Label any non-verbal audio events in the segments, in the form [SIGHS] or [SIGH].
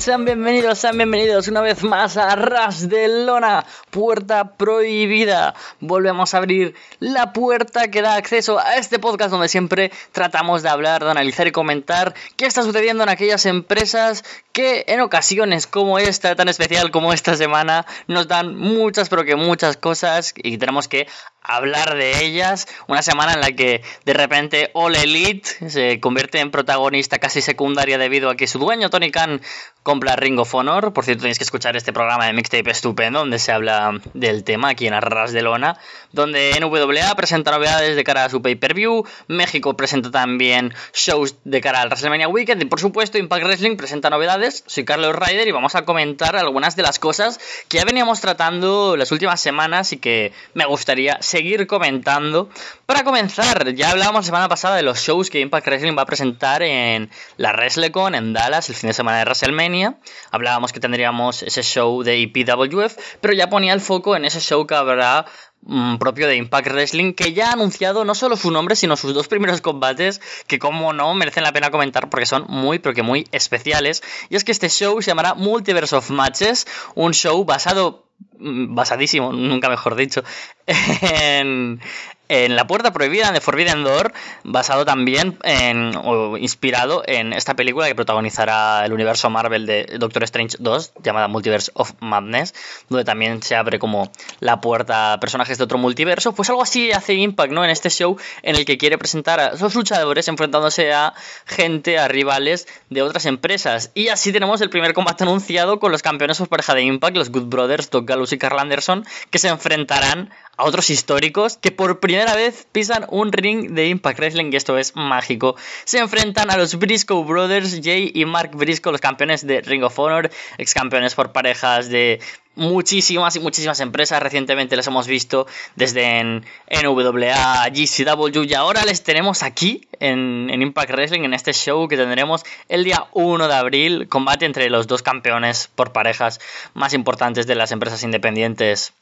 Sean bienvenidos, sean bienvenidos una vez más a Ras de Lona, puerta prohibida. Volvemos a abrir la puerta que da acceso a este podcast donde siempre tratamos de hablar, de analizar y comentar qué está sucediendo en aquellas empresas que en ocasiones como esta, tan especial como esta semana, nos dan muchas, pero que muchas cosas y tenemos que hablar de ellas. Una semana en la que de repente All Elite se convierte en protagonista casi secundaria debido a que su dueño Tony Khan compra Ring of Honor. Por cierto, tenéis que escuchar este programa de mixtape estupendo donde se habla del tema aquí en Arras de Lona, donde NWA presenta novedades de cara a su pay-per-view, México presenta también shows de cara al WrestleMania Weekend y por supuesto Impact Wrestling presenta novedades. Soy Carlos Ryder y vamos a comentar algunas de las cosas que ya veníamos tratando las últimas semanas y que me gustaría seguir comentando. Para comenzar, ya hablábamos la semana pasada de los shows que Impact Wrestling va a presentar en la WrestleCon en Dallas el fin de semana de WrestleMania. Hablábamos que tendríamos ese show de IPWF, pero ya ponía el foco en ese show que habrá mm, propio de Impact Wrestling, que ya ha anunciado no solo su nombre, sino sus dos primeros combates, que como no merecen la pena comentar porque son muy, pero que muy especiales. Y es que este show se llamará Multiverse of Matches, un show basado basadísimo, nunca mejor dicho, [LAUGHS] en, en La Puerta Prohibida de Forbidden Door, basado también en, o inspirado en esta película que protagonizará el universo Marvel de Doctor Strange 2, llamada Multiverse of Madness, donde también se abre como la puerta a personajes de otro multiverso. Pues algo así hace Impact, ¿no? En este show en el que quiere presentar a esos luchadores enfrentándose a gente, a rivales de otras empresas. Y así tenemos el primer combate anunciado con los campeones por pareja de Impact, los Good Brothers, Doc Gallows y Carl Anderson, que se enfrentarán a otros históricos que por primera vez pisan un ring de Impact Wrestling y esto es mágico. Se enfrentan a los Briscoe Brothers, Jay y Mark Briscoe, los campeones de Ring of Honor, ex campeones por parejas de muchísimas y muchísimas empresas. Recientemente les hemos visto desde en NWA, GCW y ahora les tenemos aquí en, en, Impact Wrestling, en este show que tendremos el día 1 de abril, combate entre los dos campeones por parejas más importantes de las empresas independientes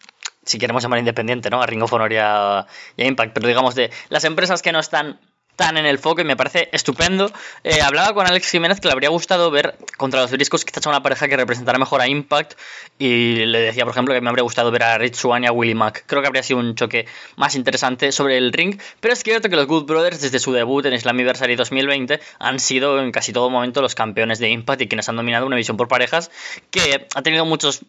si queremos llamar independiente, ¿no? A Ring of Honor y a, Impact, pero digamos de las empresas que no están tan en el foco y me parece estupendo. Eh, hablaba con Alex Jiménez que le habría gustado ver contra los Briscos quizás una pareja que representara mejor a Impact y le decía, por ejemplo, que me habría gustado ver a Rich Swan y a Willie Mack. Creo que habría sido un choque más interesante sobre el ring, pero es cierto que los Good Brothers desde su debut en Slammiversary 2020 han sido en casi todo momento los campeones de Impact y quienes han dominado una visión por parejas que ha tenido muchos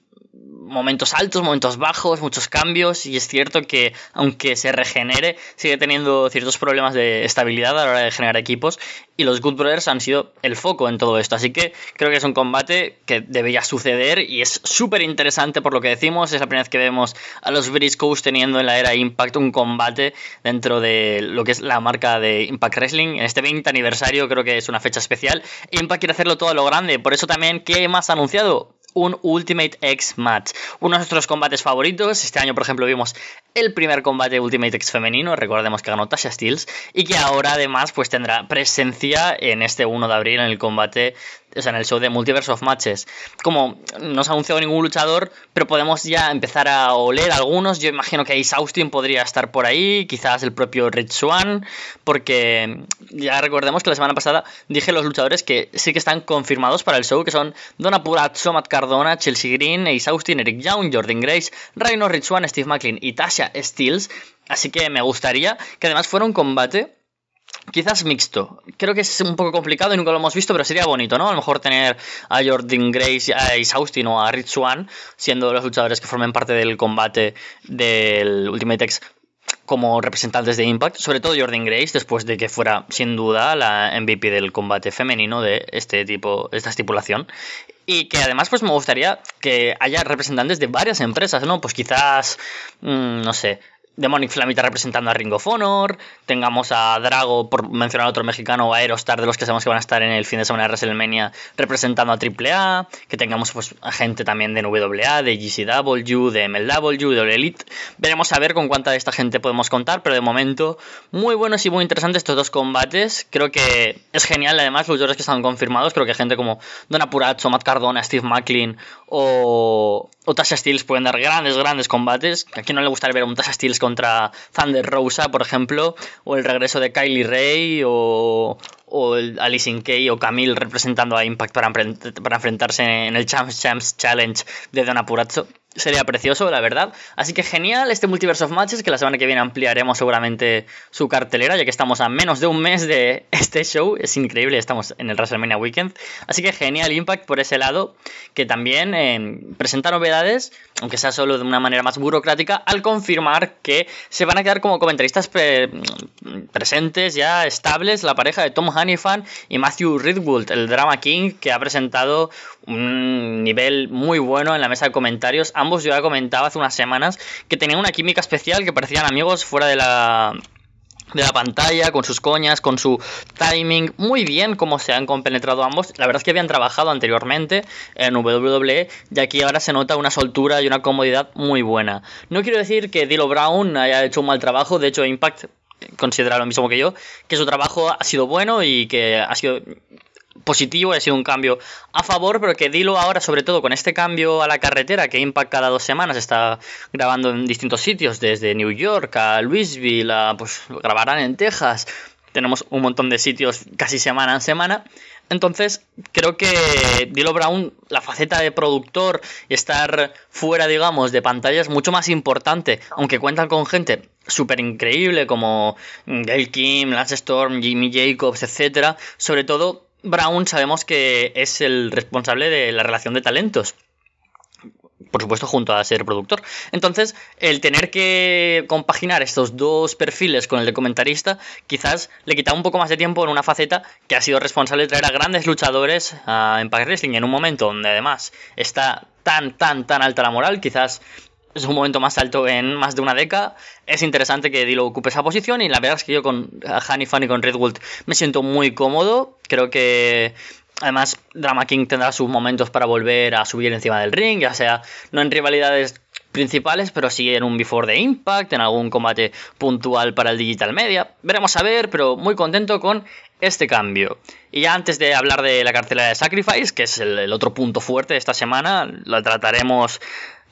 momentos altos, momentos bajos, muchos cambios y es cierto que aunque se regenere sigue teniendo ciertos problemas de estabilidad a la hora de generar equipos y los Good Brothers han sido el foco en todo esto, así que creo que es un combate que debería suceder y es súper interesante por lo que decimos, es la primera vez que vemos a los Briscoes teniendo en la era Impact un combate dentro de lo que es la marca de Impact Wrestling, en este 20 aniversario creo que es una fecha especial, Impact quiere hacerlo todo a lo grande, por eso también, ¿qué más ha anunciado? Un Ultimate X Match. Uno de nuestros combates favoritos. Este año, por ejemplo, vimos el primer combate Ultimate X femenino. Recordemos que ganó Tasha Steels. Y que ahora, además, pues tendrá presencia en este 1 de abril en el combate o sea, en el show de Multiverse of Matches. Como no se ha anunciado ningún luchador, pero podemos ya empezar a oler algunos. Yo imagino que Ace Austin podría estar por ahí, quizás el propio Rich Swan, porque ya recordemos que la semana pasada dije los luchadores que sí que están confirmados para el show, que son Donna Purazzo, Matt Cardona, Chelsea Green, Ace Austin, Eric Young, Jordan Grace, Rhino Rich Swan, Steve McLean y Tasha Steels. Así que me gustaría que además fuera un combate Quizás mixto. Creo que es un poco complicado y nunca lo hemos visto, pero sería bonito, ¿no? A lo mejor tener a Jordan Grace, a Ace Austin o a Rich Swan siendo los luchadores que formen parte del combate del Ultimate X como representantes de Impact, sobre todo Jordan Grace, después de que fuera sin duda la MVP del combate femenino de este tipo, esta estipulación. Y que además, pues me gustaría que haya representantes de varias empresas, ¿no? Pues quizás, mm, no sé, Demonic Flamita representando a Ring of Honor, tengamos a Drago, por mencionar a otro mexicano, o a Aerostar, de los que sabemos que van a estar en el fin de semana de WrestleMania, representando a AAA, que tengamos pues a gente también de NWA, de GCW, de MLW, de Elite. Veremos a ver con cuánta de esta gente podemos contar, pero de momento muy buenos y muy interesantes estos dos combates. Creo que es genial, además, los luchadores que están confirmados, creo que gente como Don Apuracho, Matt Cardona, Steve McLean o, o Tasha Steels pueden dar grandes, grandes combates. A quien no le gustaría ver un Tasha Steels contra Thunder Rosa, por ejemplo, o el regreso de Kylie Ray, o, o o Camille representando a Impact para, para enfrentarse en el Champs Champs Challenge de Don Apurazzo sería precioso, la verdad. Así que genial este Multiverse of Matches, que la semana que viene ampliaremos seguramente su cartelera, ya que estamos a menos de un mes de [LAUGHS] este show. Es increíble, estamos en el WrestleMania Weekend. Así que genial Impact por ese lado, que también eh, presenta novedades, aunque sea solo de una manera más burocrática, al confirmar que se van a quedar como comentaristas presentes, ya estables, la pareja de Tom Hannifan y Matthew Ridwood, el Drama King, que ha presentado un nivel muy bueno en la mesa de comentarios. Ambos yo ya comentaba hace unas semanas que tenían una química especial, que parecían amigos fuera de la de la pantalla, con sus coñas, con su timing, muy bien cómo se han compenetrado ambos. La verdad es que habían trabajado anteriormente en WWE y aquí ahora se nota una soltura y una comodidad muy buena. No quiero decir que Dilo Brown haya hecho un mal trabajo, de hecho Impact considera lo mismo que yo, que su trabajo ha sido bueno y que ha sido positivo, ha sido un cambio a favor, pero que Dilo ahora, sobre todo con este cambio a la carretera que Impact cada dos semanas está grabando en distintos sitios, desde New York a Louisville, a, pues grabarán en Texas, tenemos un montón de sitios casi semana en semana. Entonces, creo que Dilo Brown, la faceta de productor y estar fuera, digamos, de pantalla es mucho más importante, aunque cuentan con gente súper increíble como Gail Kim, Lance Storm, Jimmy Jacobs, etcétera. Sobre todo, Brown sabemos que es el responsable de la relación de talentos. Por supuesto, junto a ser productor. Entonces, el tener que compaginar estos dos perfiles con el de comentarista, quizás le quita un poco más de tiempo en una faceta que ha sido responsable de traer a grandes luchadores a Impact Wrestling en un momento donde además está tan, tan, tan alta la moral. Quizás es un momento más alto en más de una década. Es interesante que Dilo ocupe esa posición y la verdad es que yo con Hannifan y con Redwood me siento muy cómodo. Creo que además Drama King tendrá sus momentos para volver a subir encima del ring, ya sea no en rivalidades principales, pero sí en un Before the Impact, en algún combate puntual para el Digital Media. Veremos a ver, pero muy contento con este cambio. Y ya antes de hablar de la cartelera de Sacrifice, que es el, otro punto fuerte de esta semana, la trataremos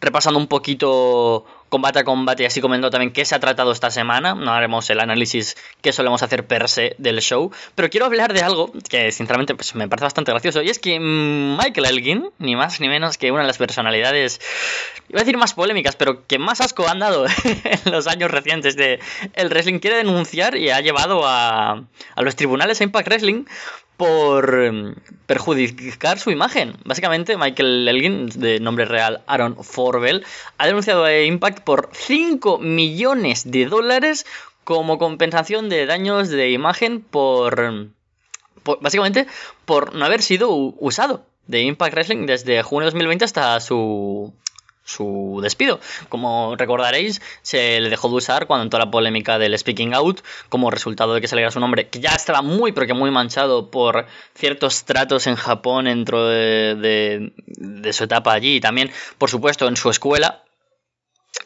repasando un poquito combate a combate y así comentando también qué se ha tratado esta semana. No haremos el análisis que solemos hacer per se del show, pero quiero hablar de algo que sinceramente pues, me parece bastante gracioso y es que Michael Elgin, ni más ni menos que una de las personalidades, iba a decir más polémicas, pero que más asco han dado [LAUGHS] en los años recientes de el wrestling, quiere denunciar y ha llevado a, a los tribunales a Impact Wrestling por em, perjudicar su imagen. Básicamente, Michael Elgin, de nombre real Aaron Forbel, ha denunciado a Impact por 5 millones de dólares como compensación de daños de imagen por, por básicamente por no haber sido usado de Impact Wrestling desde junio de 2020 hasta su su despido. Como recordaréis, se le dejó de usar cuando entró la polémica del Speaking Out, como resultado de que saliera su nombre, que ya estaba muy, pero que muy manchado por ciertos tratos en Japón dentro de, de, su etapa allí y también, por supuesto, en su escuela,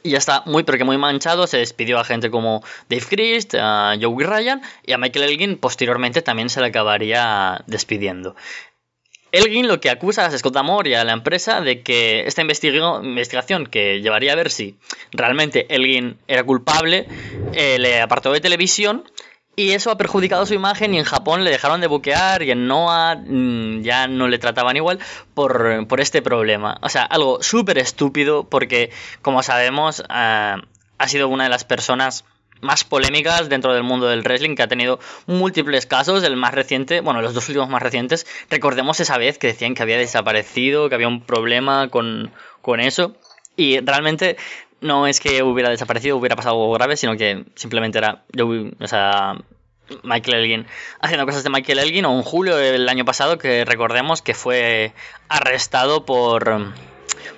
y ya está muy pero que muy manchado. Se despidió a gente como Dave Christ, a Joey Ryan y a Michael Elgin. Posteriormente también se le acabaría despidiendo. Elgin lo que acusa a Scott y a la empresa de que esta investigación que llevaría a ver si realmente Elgin era culpable eh, le apartó de televisión y eso ha perjudicado su imagen y en Japón le dejaron de buquear y en Noah mm, ya no le trataban igual por, por este problema. O sea, algo súper estúpido porque, como sabemos, ah, ha sido una de las personas más polémicas dentro del mundo del wrestling, que ha tenido múltiples casos. El más reciente, bueno, los dos últimos más recientes, recordemos esa vez que decían que había desaparecido, que había un problema con, con eso. Y realmente no es que hubiera desaparecido, hubiera pasado algo grave, sino que simplemente era, yo, o sea, Michael Elgin haciendo cosas de Michael Elgin, o en julio del año pasado, que recordemos que fue arrestado por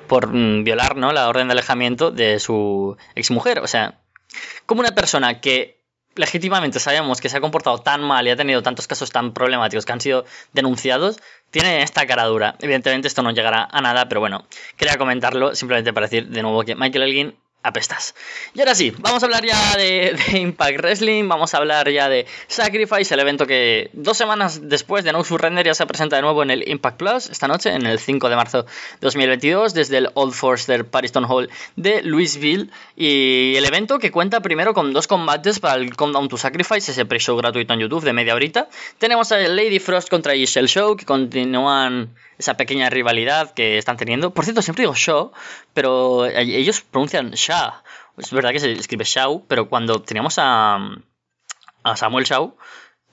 por violar ¿no? la orden de alejamiento de su exmujer. O sea, como una persona que legítimamente sabemos que se ha comportado tan mal y ha tenido tantos casos tan problemáticos que han sido denunciados, tiene esta cara dura. Evidentemente esto no llegará a nada, pero bueno, quería comentarlo simplemente para decir de nuevo que Michael Elgin apestas. Y ahora sí, vamos a hablar ya de, Impact Wrestling, vamos a hablar ya de Sacrifice, el evento que dos semanas después de No Surrender ya se presenta de nuevo en el Impact Plus, esta noche, en el 5 de marzo de 2022, desde el Old Forster Pariston Hall de Louisville. Y el evento que cuenta primero con dos combates para el Countdown to Sacrifice, ese pre-show gratuito en YouTube de media horita. Tenemos a Lady Frost contra Giselle Show, que continúan esa pequeña rivalidad que están teniendo. Por cierto, siempre digo show, pero ellos pronuncian Sha. Es verdad que se escribe Shao, pero cuando teníamos a, a Samuel Shaw,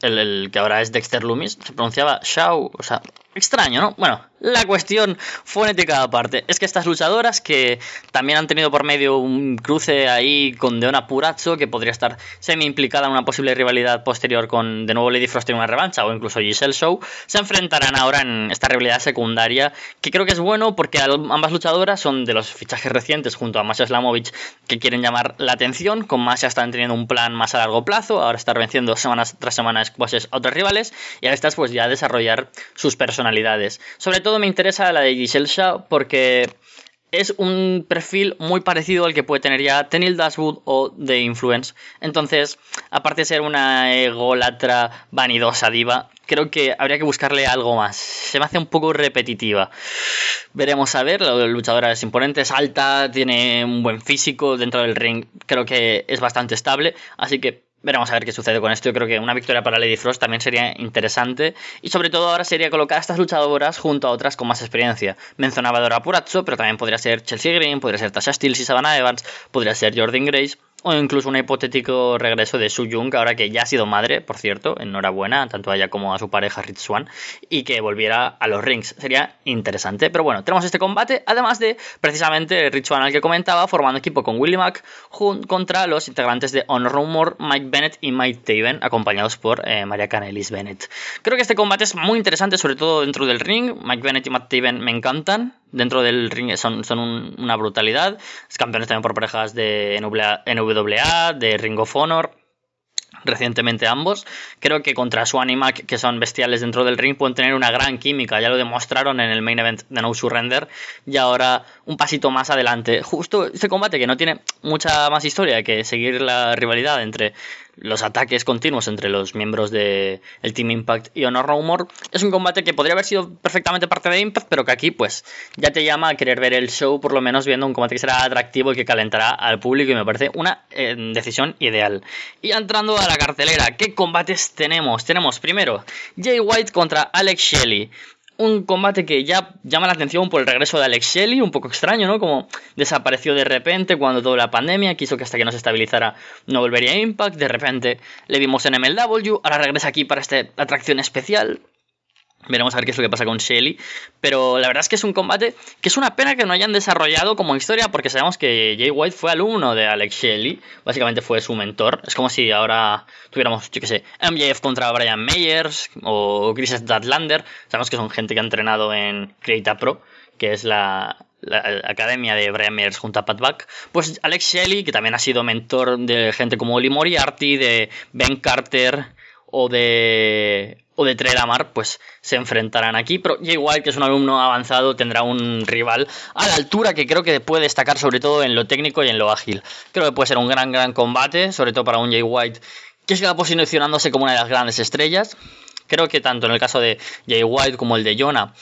el, el, que ahora es Dexter Loomis, se pronunciaba Shao, o sea, extraño, ¿no? Bueno, la cuestión fonética aparte es que estas luchadoras que también han tenido por medio un cruce ahí con Deona Purazzo que podría estar semi implicada en una posible rivalidad posterior con de nuevo Lady Frost en una revancha o incluso Giselle Show se enfrentarán ahora en esta rivalidad secundaria que creo que es bueno porque ambas luchadoras son de los fichajes recientes junto a Masha Slamovich que quieren llamar la atención con Masha están teniendo un plan más a largo plazo ahora estar venciendo semanas tras semanas a otras rivales y a estas pues ya desarrollar sus personalidades sobre todo me interesa la de Giselle Shaw porque es un perfil muy parecido al que puede tener ya Tenil Dashwood o The Influence. Entonces, aparte de ser una ególatra vanidosa diva, creo que habría que buscarle algo más. Se me hace un poco repetitiva. Veremos a ver, la luchadora es imponente, es alta, tiene un buen físico dentro del ring, creo que es bastante estable, así que Veremos a ver qué sucede con esto. Yo creo que una victoria para Lady Frost también sería interesante. Y sobre todo ahora sería colocar a estas luchadoras junto a otras con más experiencia. Mencionaba Dora Purazzo, pero también podría ser Chelsea Green, podría ser Tasha Steele y Savannah Evans, podría ser Jordan Grace o incluso un hipotético regreso de Su Jung, ahora que ya ha sido madre, por cierto, enhorabuena, tanto a ella como a su pareja Rich Swan, y que volviera a los rings. Sería interesante. Pero bueno, tenemos este combate, además de precisamente Rich Swan al que comentaba, formando equipo con Willie Mack contra los integrantes de Honor Rumor, Mike Bennett y Mike Taven, acompañados por eh, Maria Canelis Bennett. Creo que este combate es muy interesante, sobre todo dentro del ring. Mike Bennett y Mike Taven me encantan dentro del ring son, son una brutalidad. Es campeones también por parejas de NWA, de Ring of Honor. Recientemente ambos. Creo que contra Swan y Mac, que son bestiales dentro del ring, pueden tener una gran química. Ya lo demostraron en el main event de No Surrender. Y ahora un pasito más adelante. Justo este combate que no tiene mucha más historia que seguir la rivalidad entre los ataques continuos entre los miembros del el Team Impact y Honor No More. Es un combate que podría haber sido perfectamente parte de Impact, pero que aquí pues ya te llama a querer ver el show, por lo menos viendo un combate que será atractivo y que calentará al público y me parece una eh, decisión ideal. Y entrando a la cartelera, ¿qué combates tenemos? Tenemos primero Jay White contra Alex Shelley un combate que ya llama la atención por el regreso de Alex Shelley, un poco extraño, ¿no? Como desapareció de repente cuando toda la pandemia, quiso que hasta que no se estabilizara no volvería a Impact, de repente le vimos en MLW, ahora regresa aquí para esta atracción especial, Veremos a ver qué es lo que pasa con Shelly. Pero la verdad es que es un combate que es una pena que no hayan desarrollado como historia porque sabemos que Jay White fue alumno de Alex Shelley. Básicamente fue su mentor. Es como si ahora tuviéramos, yo qué sé, MJF contra Brian Meyers o Chris Statlander. Sabemos que son gente que ha entrenado en Creata Pro, que es la, academia de Brian Meyers junto a Pat Buck, pues Alex Shelley, que también ha sido mentor de gente como Oli Moriarty, de Ben Carter o de o de Trelamar, pues se enfrentarán aquí. Pero White, que es un alumno avanzado, tendrá un rival a la altura que creo que puede destacar sobre todo en lo técnico y en lo ágil. Creo que puede ser un gran, gran combate, sobre todo para un Jay White que siga posicionándose como una de las grandes estrellas. Creo que tanto en el caso de Jay White como el de Jonah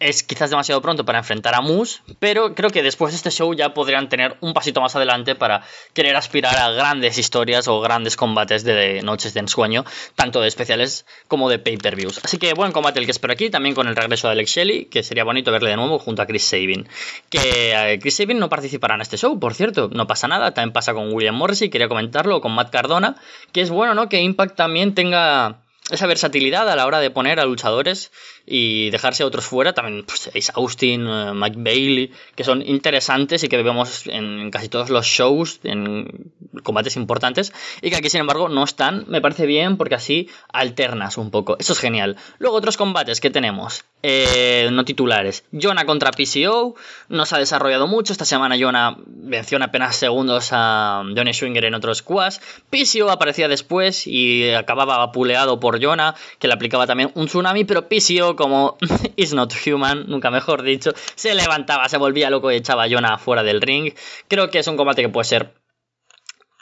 es quizás demasiado pronto para enfrentar a Moose, pero creo que después de este show ya podrían tener un pasito más adelante para querer aspirar a grandes historias o grandes combates de noches de ensueño, tanto de especiales como de pay-per-views. Así que buen combate el que espero aquí, también con el regreso de Alex Shelley, que sería bonito verle de nuevo junto a Chris Sabin. Que eh, Chris Sabin no participará en este show, por cierto, no pasa nada, también pasa con William Morrissey, quería comentarlo, con Matt Cardona, que es bueno, ¿no? Que Impact también tenga esa versatilidad a la hora de poner a luchadores y dejarse a otros fuera, también pues, Ace Austin, eh, Mike Bailey, que son interesantes y que vemos en casi todos los shows, en combates importantes, y que aquí sin embargo no están, me parece bien porque así alternas un poco, eso es genial. Luego otros combates que tenemos, eh, no titulares, Jonah contra PCO, no se ha desarrollado mucho, esta semana Jonah venció en apenas segundos a Johnny Schwinger en otros squash, PCO aparecía después y acababa apuleado por Jonah, que le aplicaba también un tsunami, pero PCO, como [LAUGHS] is not human, nunca mejor dicho, se levantaba, se volvía loco y echaba a Jonah fuera del ring. Creo que es un combate que puede ser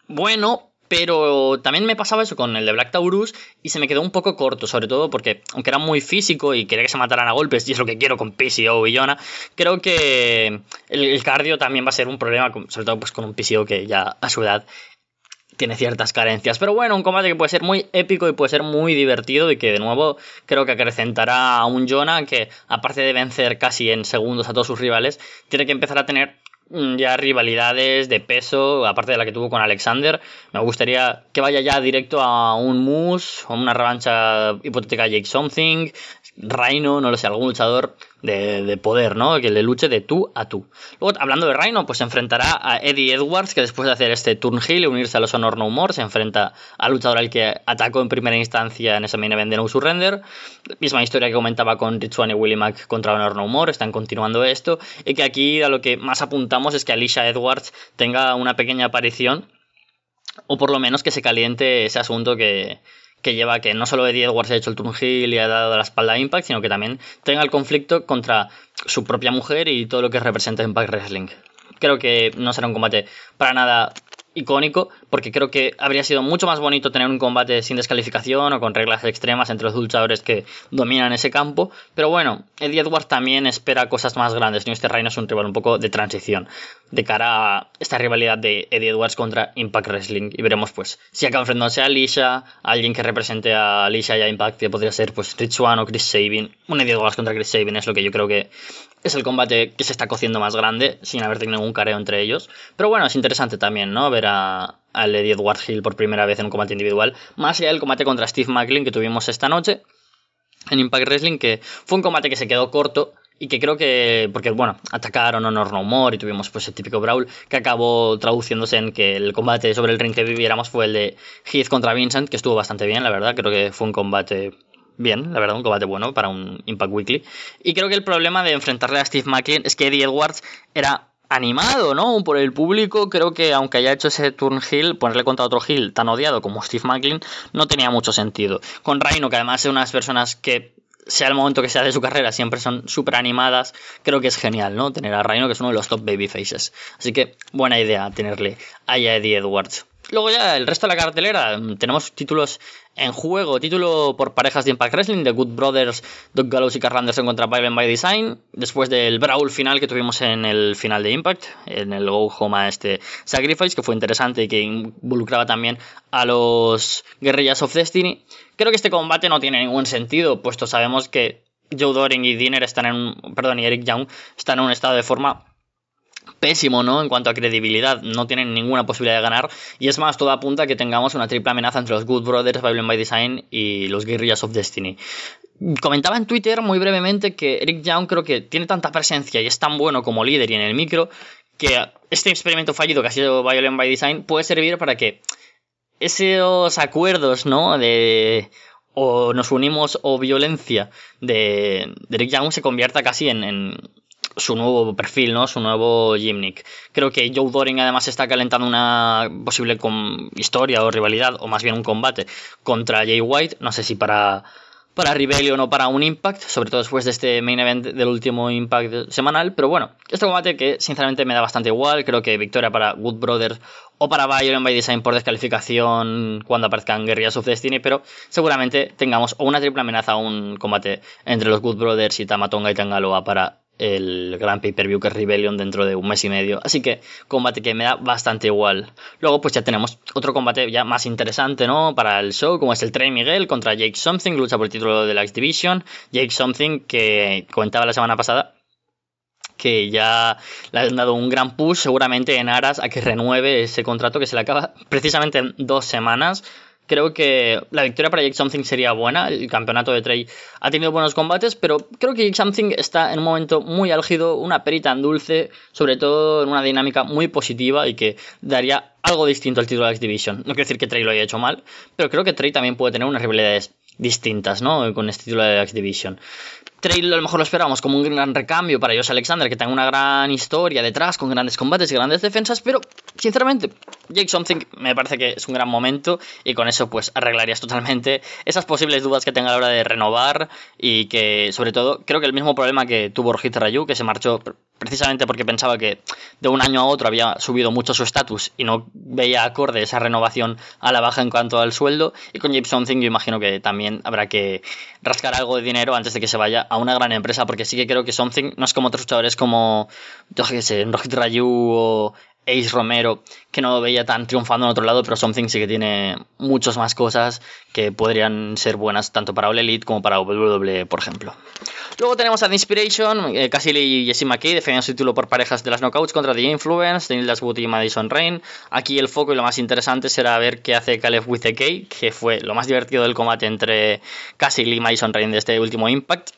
bueno, pero también me pasaba eso con el de Black Taurus y se me quedó un poco corto, sobre todo porque, aunque era muy físico y quería que se mataran a golpes, y es lo que quiero con PCO y Yona, creo que el, cardio también va a ser un problema, sobre todo pues con un PCO que ya a su edad tiene ciertas carencias. Pero bueno, un combate que puede ser muy épico y puede ser muy divertido y que de nuevo creo que acrecentará a un Jonah que aparte de vencer casi en segundos a todos sus rivales, tiene que empezar a tener Mm, ya rivalidades de peso, aparte de la que tuvo con Alexander. Me gustaría que vaya ya directo a un Moose, o una revancha hipotética Jake Something, Rhino, no lo sé, algún luchador de, poder, ¿no? Que le luche de tú a tú. Luego, hablando de Rhino, pues se enfrentará a Eddie Edwards, que después de hacer este turn heel y unirse a los Honor No More, se enfrenta al luchador al que atacó en primera instancia en ese main event de No Surrender. Misma historia que comentaba con Rich y Willie Mack contra Honor No More, están continuando esto. Y que aquí a lo que más apuntamos es que Alicia Edwards tenga una pequeña aparición, o por lo menos que se caliente ese asunto que, que lleva que no solo Eddie Edwards ha hecho el turn y ha dado la espalda a Impact, sino que también tenga el conflicto contra su propia mujer y todo lo que representa Impact Wrestling. Creo que no será un combate para nada icónico, porque creo que habría sido mucho más bonito tener un combate sin descalificación o con reglas extremas entre los luchadores que dominan ese campo. Pero bueno, Eddie Edwards también espera cosas más grandes. ¿no? Este Reino es un rival un poco de transición de cara a esta rivalidad de Eddie Edwards contra Impact Wrestling. Y veremos pues si acaba enfrentándose a Alicia, alguien que represente a Alicia y a Impact, que podría ser pues Rich One o Chris Sabin. Un Eddie Edwards contra Chris Sabin es lo que yo creo que es el combate que se está cociendo más grande, sin haber tenido ningún careo entre ellos. Pero bueno, es interesante también, ¿no? Ver a, a Lady Edward Hill por primera vez en un combate individual. Más allá del combate contra Steve Macklin que tuvimos esta noche en Impact Wrestling, que fue un combate que se quedó corto y que creo que, porque bueno, atacaron Honor No More y tuvimos pues el típico Brawl que acabó traduciéndose en que el combate sobre el ring que viviéramos fue el de Heath contra Vincent, que estuvo bastante bien, la verdad, creo que fue un combate bien, la verdad, un combate bueno para un Impact Weekly. Y creo que el problema de enfrentarle a Steve McLean es que Eddie Edwards era animado, ¿no? Por el público, creo que aunque haya hecho ese turn heel, ponerle contra otro heel tan odiado como Steve McLean, no tenía mucho sentido. Con Rhino, que además es unas personas que sea el momento que sea de su carrera, siempre son súper animadas. Creo que es genial, ¿no? Tener a Rhino, que es uno de los top baby faces. Así que buena idea tenerle a Eddie Edwards. Luego ya el resto de la cartelera, mm, tenemos títulos en juego. Título por parejas de Impact Wrestling, The Good Brothers, Doug Gallows y Carl Anderson contra Violent by Design. Después del Brawl final que tuvimos en el final de Impact, en el Go Home a este Sacrifice, que fue interesante y que involucraba también a los Guerrillas of Destiny. Creo que este combate no tiene ningún sentido, puesto sabemos que Joe Doring y Dinner están en perdón, y Eric Young están en un estado de forma pésimo, ¿no? En cuanto a credibilidad, no tienen ninguna posibilidad de ganar. Y es más, todo apunta a que tengamos una triple amenaza entre los Good Brothers, Violent by Design y los Guerrillas of Destiny. Comentaba en Twitter muy brevemente que Eric Young creo que tiene tanta presencia y es tan bueno como líder y en el micro que este experimento fallido que ha sido Violent by Design puede servir para que esos acuerdos, ¿no? De o nos unimos o violencia de, Eric Young se convierta casi en su nuevo perfil, ¿no? Su nuevo gimmick. Creo que Joe Doring además está calentando una posible historia o rivalidad, o más bien un combate contra Jay White. No sé si para, para Rebellion o para un Impact, sobre todo después de este main event del último Impact semanal. Pero bueno, este combate que sinceramente me da bastante igual. Creo que victoria para Good Brothers o para Violent by Design por descalificación cuando aparezcan Guerrillas of Destiny, pero seguramente tengamos o una triple amenaza o un combate entre los Good Brothers y Tamatonga y Tangaloa para el gran pay-per-view que es Rebellion dentro de un mes y medio. Así que combate que me da bastante igual. Luego pues ya tenemos otro combate ya más interesante, ¿no? Para el show, como es el Trey Miguel contra Jake Something, lucha por el título de la X Division. Jake Something que comentaba la semana pasada que ya le han dado un gran push seguramente en aras a que renueve ese contrato que se le acaba precisamente en dos semanas Creo que la victoria para Jake Something sería buena. El campeonato de Trey ha tenido buenos combates, pero creo que Jake Something está en un momento muy álgido, una perita en dulce, sobre todo en una dinámica muy positiva y que daría algo distinto al título de X Division. No quiero decir que Trey lo haya hecho mal, pero creo que Trey también puede tener unas rivalidades distintas, ¿no? Con este título de X Division. Trey a lo mejor lo esperamos como un gran recambio para Josh Alexander, que tenga una gran historia detrás, con grandes combates y grandes defensas, pero sinceramente Jake Something me parece que es un gran momento y con eso pues arreglarías totalmente esas posibles dudas que tenga a la hora de renovar y que sobre todo creo que el mismo problema que tuvo Rojit Rayu que se marchó precisamente porque pensaba que de un año a otro había subido mucho su estatus y no veía acorde esa renovación a la baja en cuanto al sueldo. Y con Jake Something yo imagino que también habrá que rascar algo de dinero antes de que se vaya a una gran empresa porque sí que creo que Something no es como otros jugadores como yo qué sé, Rojit Rayu o Ace Romero, que no veía tan triunfando en otro lado, pero Something sí que tiene muchas más cosas que podrían ser buenas tanto para All Elite como para WWE, por ejemplo. Luego tenemos a The Inspiration, eh, Cassidy y Jesse McKay defendiendo su título por parejas de las Knockouts contra The Influence, Daniel Dashwood y Madison Rain. Aquí el foco y lo más interesante será ver qué hace Caleb with the K, que fue lo más divertido del combate entre Cassidy y Madison Rain de este último Impact.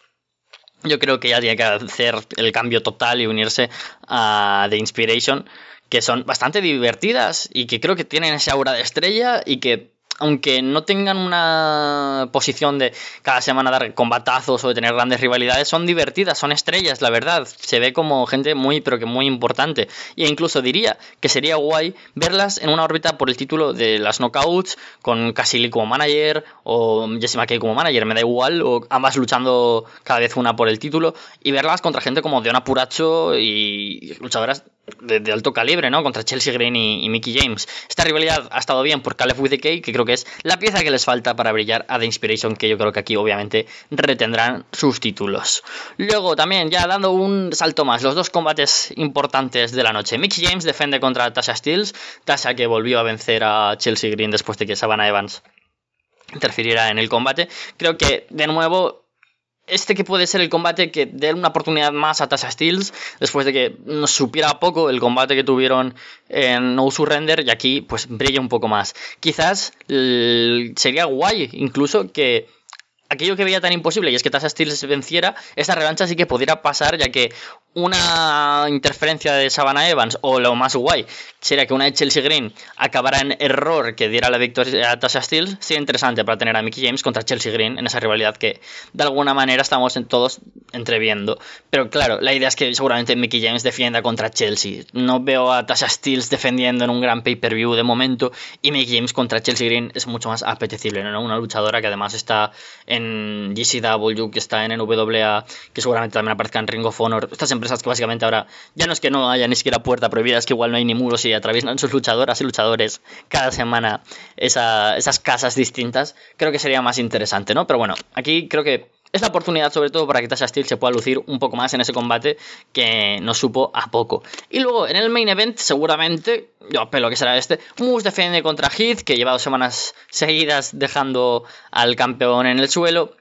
Yo creo que ya tiene que hacer el cambio total y unirse a The Inspiration que son bastante divertidas y que creo que tienen esa aura de estrella y que aunque no tengan una posición de cada semana dar combatazos o de tener grandes rivalidades, son divertidas, son estrellas, la verdad. Se ve como gente muy, pero que muy importante. E incluso diría que sería guay verlas en una órbita por el título de las knockouts, con Cassidy como manager o Jesse McKay como manager, me da igual, o ambas luchando cada vez una por el título, y verlas contra gente como Deona Puracho y luchadoras de, alto calibre, ¿no? Contra Chelsea Green y, Mickey James. Esta rivalidad ha estado bien por Caleb with K, que creo que es la pieza que les falta para brillar a The Inspiration, que yo creo que aquí obviamente retendrán sus títulos. Luego también, ya dando un salto más, los dos combates importantes de la noche. Mickey James defiende contra Tasha Steels, Tasha que volvió a vencer a Chelsea Green después de que Savannah Evans interfiriera en el combate. Creo que de nuevo este que puede ser el combate que dé una oportunidad más a Tasha Steels después de que supiera poco el combate que tuvieron en No Surrender y aquí pues brilla un poco más. Quizás sería guay incluso que aquello que veía tan imposible y es que Tasha Steels venciera, esta revancha sí que pudiera pasar ya que una interferencia de Savannah Evans o lo más guay sería que una de Chelsea Green acabara en error que diera la victoria a Tasha Steele sería interesante para tener a Mickey James contra Chelsea Green en esa rivalidad que de alguna manera estamos todos entreviendo. Pero claro la idea es que seguramente Mickey James defienda contra Chelsea. No veo a Tasha Steele defendiendo en un gran pay-per-view de momento y Mickey James contra Chelsea Green es mucho más apetecible ¿no? una luchadora que además está en GCW que está en NWA que seguramente también aparezca en Ring of Honor. Estas empresas que básicamente ahora ya no es que no haya ni siquiera puerta prohibida, es que igual no hay ni muros y atraviesan sus luchadoras y luchadores cada semana esas casas distintas, creo que sería más interesante, ¿no? Pero bueno, aquí creo que es la oportunidad sobre todo para que Tasha Steel se pueda lucir un poco más en ese combate que nos supo a poco. Y luego en el main event seguramente, yo apelo que será este, Moose defiende contra Heath que lleva dos semanas seguidas dejando al campeón en el suelo.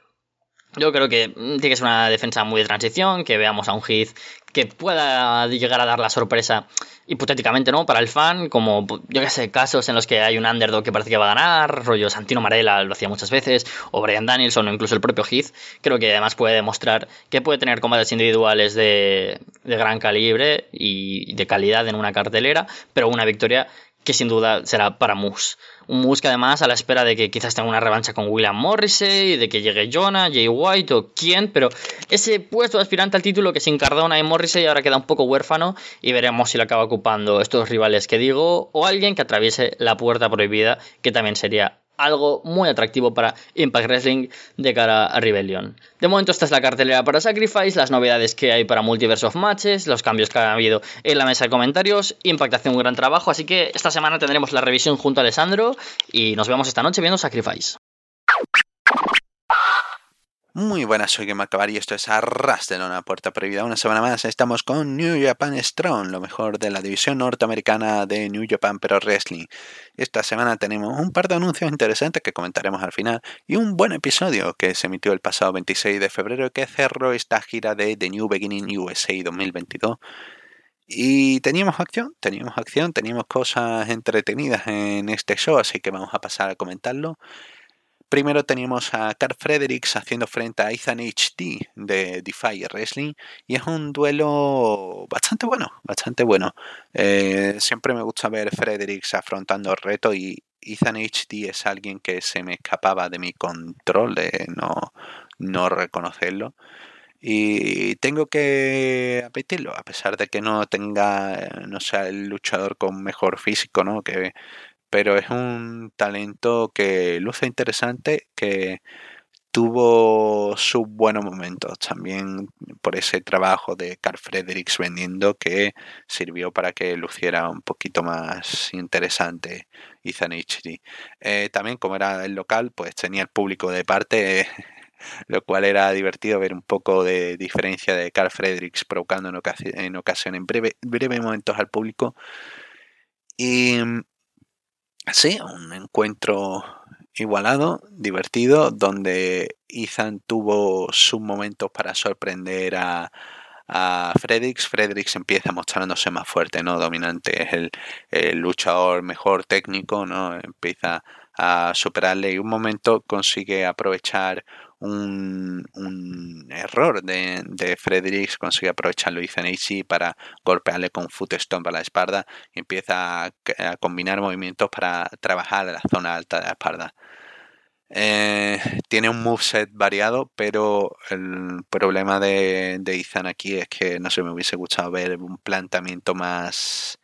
Yo creo que tiene que ser una defensa muy de transición, que veamos a un Heath que pueda llegar a dar la sorpresa, hipotéticamente, ¿no? Para el fan, como yo que sé, casos en los que hay un underdog que parece que va a ganar, rollo Santino Marella lo hacía muchas veces, o Brian Danielson, o incluso el propio Heath, creo que además puede demostrar que puede tener combates individuales de, de gran calibre y de calidad en una cartelera, pero una victoria que sin duda será para Moose. Un que además a la espera de que quizás tenga una revancha con William Morrissey, de que llegue Jonah, Jay White o quién, pero ese puesto de aspirante al título que sin Cardona y Morrissey ahora queda un poco huérfano y veremos si lo acaba ocupando estos rivales que digo o alguien que atraviese la puerta prohibida que también sería algo muy atractivo para Impact Wrestling de cara a Rebellion. De momento esta es la cartelera para Sacrifice, las novedades que hay para Multiverse of Matches, los cambios que ha habido en la mesa de comentarios. Impact hace un gran trabajo, así que esta semana tendremos la revisión junto a Alessandro y nos vemos esta noche viendo Sacrifice. Muy buenas, soy Game Acabar y esto es Arras de Lona Puerta Prohibida. Una semana más estamos con New Japan Strong, lo mejor de la división norteamericana de New Japan Pro Wrestling. Esta semana tenemos un par de anuncios interesantes que comentaremos al final y un buen episodio que se emitió el pasado 26 de febrero que cerró esta gira de The New Beginning USA 2022. Y teníamos acción, teníamos acción, teníamos cosas entretenidas en este show, así que vamos a pasar a comentarlo. Primero teníamos a Carl Fredericks haciendo frente a Ethan HD de Defy Wrestling y es un duelo bastante bueno, bastante bueno. Eh, siempre me gusta ver Fredericks afrontando el reto y Ethan HD es alguien que se me escapaba de mi control de no, no reconocerlo. Y tengo que admitirlo, a pesar de que no tenga, no sea el luchador con mejor físico, ¿no? Que, pero es un talento que luce interesante, que tuvo sus buenos momentos también por ese trabajo de Carl Fredericks vendiendo que sirvió para que luciera un poquito más interesante Ethan eh, también como era el local pues tenía el público de parte [LAUGHS] lo cual era divertido ver un poco de diferencia de Carl Fredericks provocando en, ocasión, en ocasiones breve, breves momentos al público. Y sí, un encuentro igualado, divertido, donde Ethan tuvo sus momentos para sorprender a, a Fredericks. Fredericks empieza mostrándose más fuerte, ¿no? Dominante, es el, el, luchador mejor técnico, ¿no? Empieza a superarle y un momento consigue aprovechar un, error de, de, Fredericks, consigue aprovecharlo Ethan Acey para golpearle con foot stomp a la espalda y empieza a, a combinar movimientos para trabajar la zona alta de la espalda. Eh, tiene un moveset variado, pero el problema de, de Ethan aquí es que no se me hubiese gustado ver un planteamiento más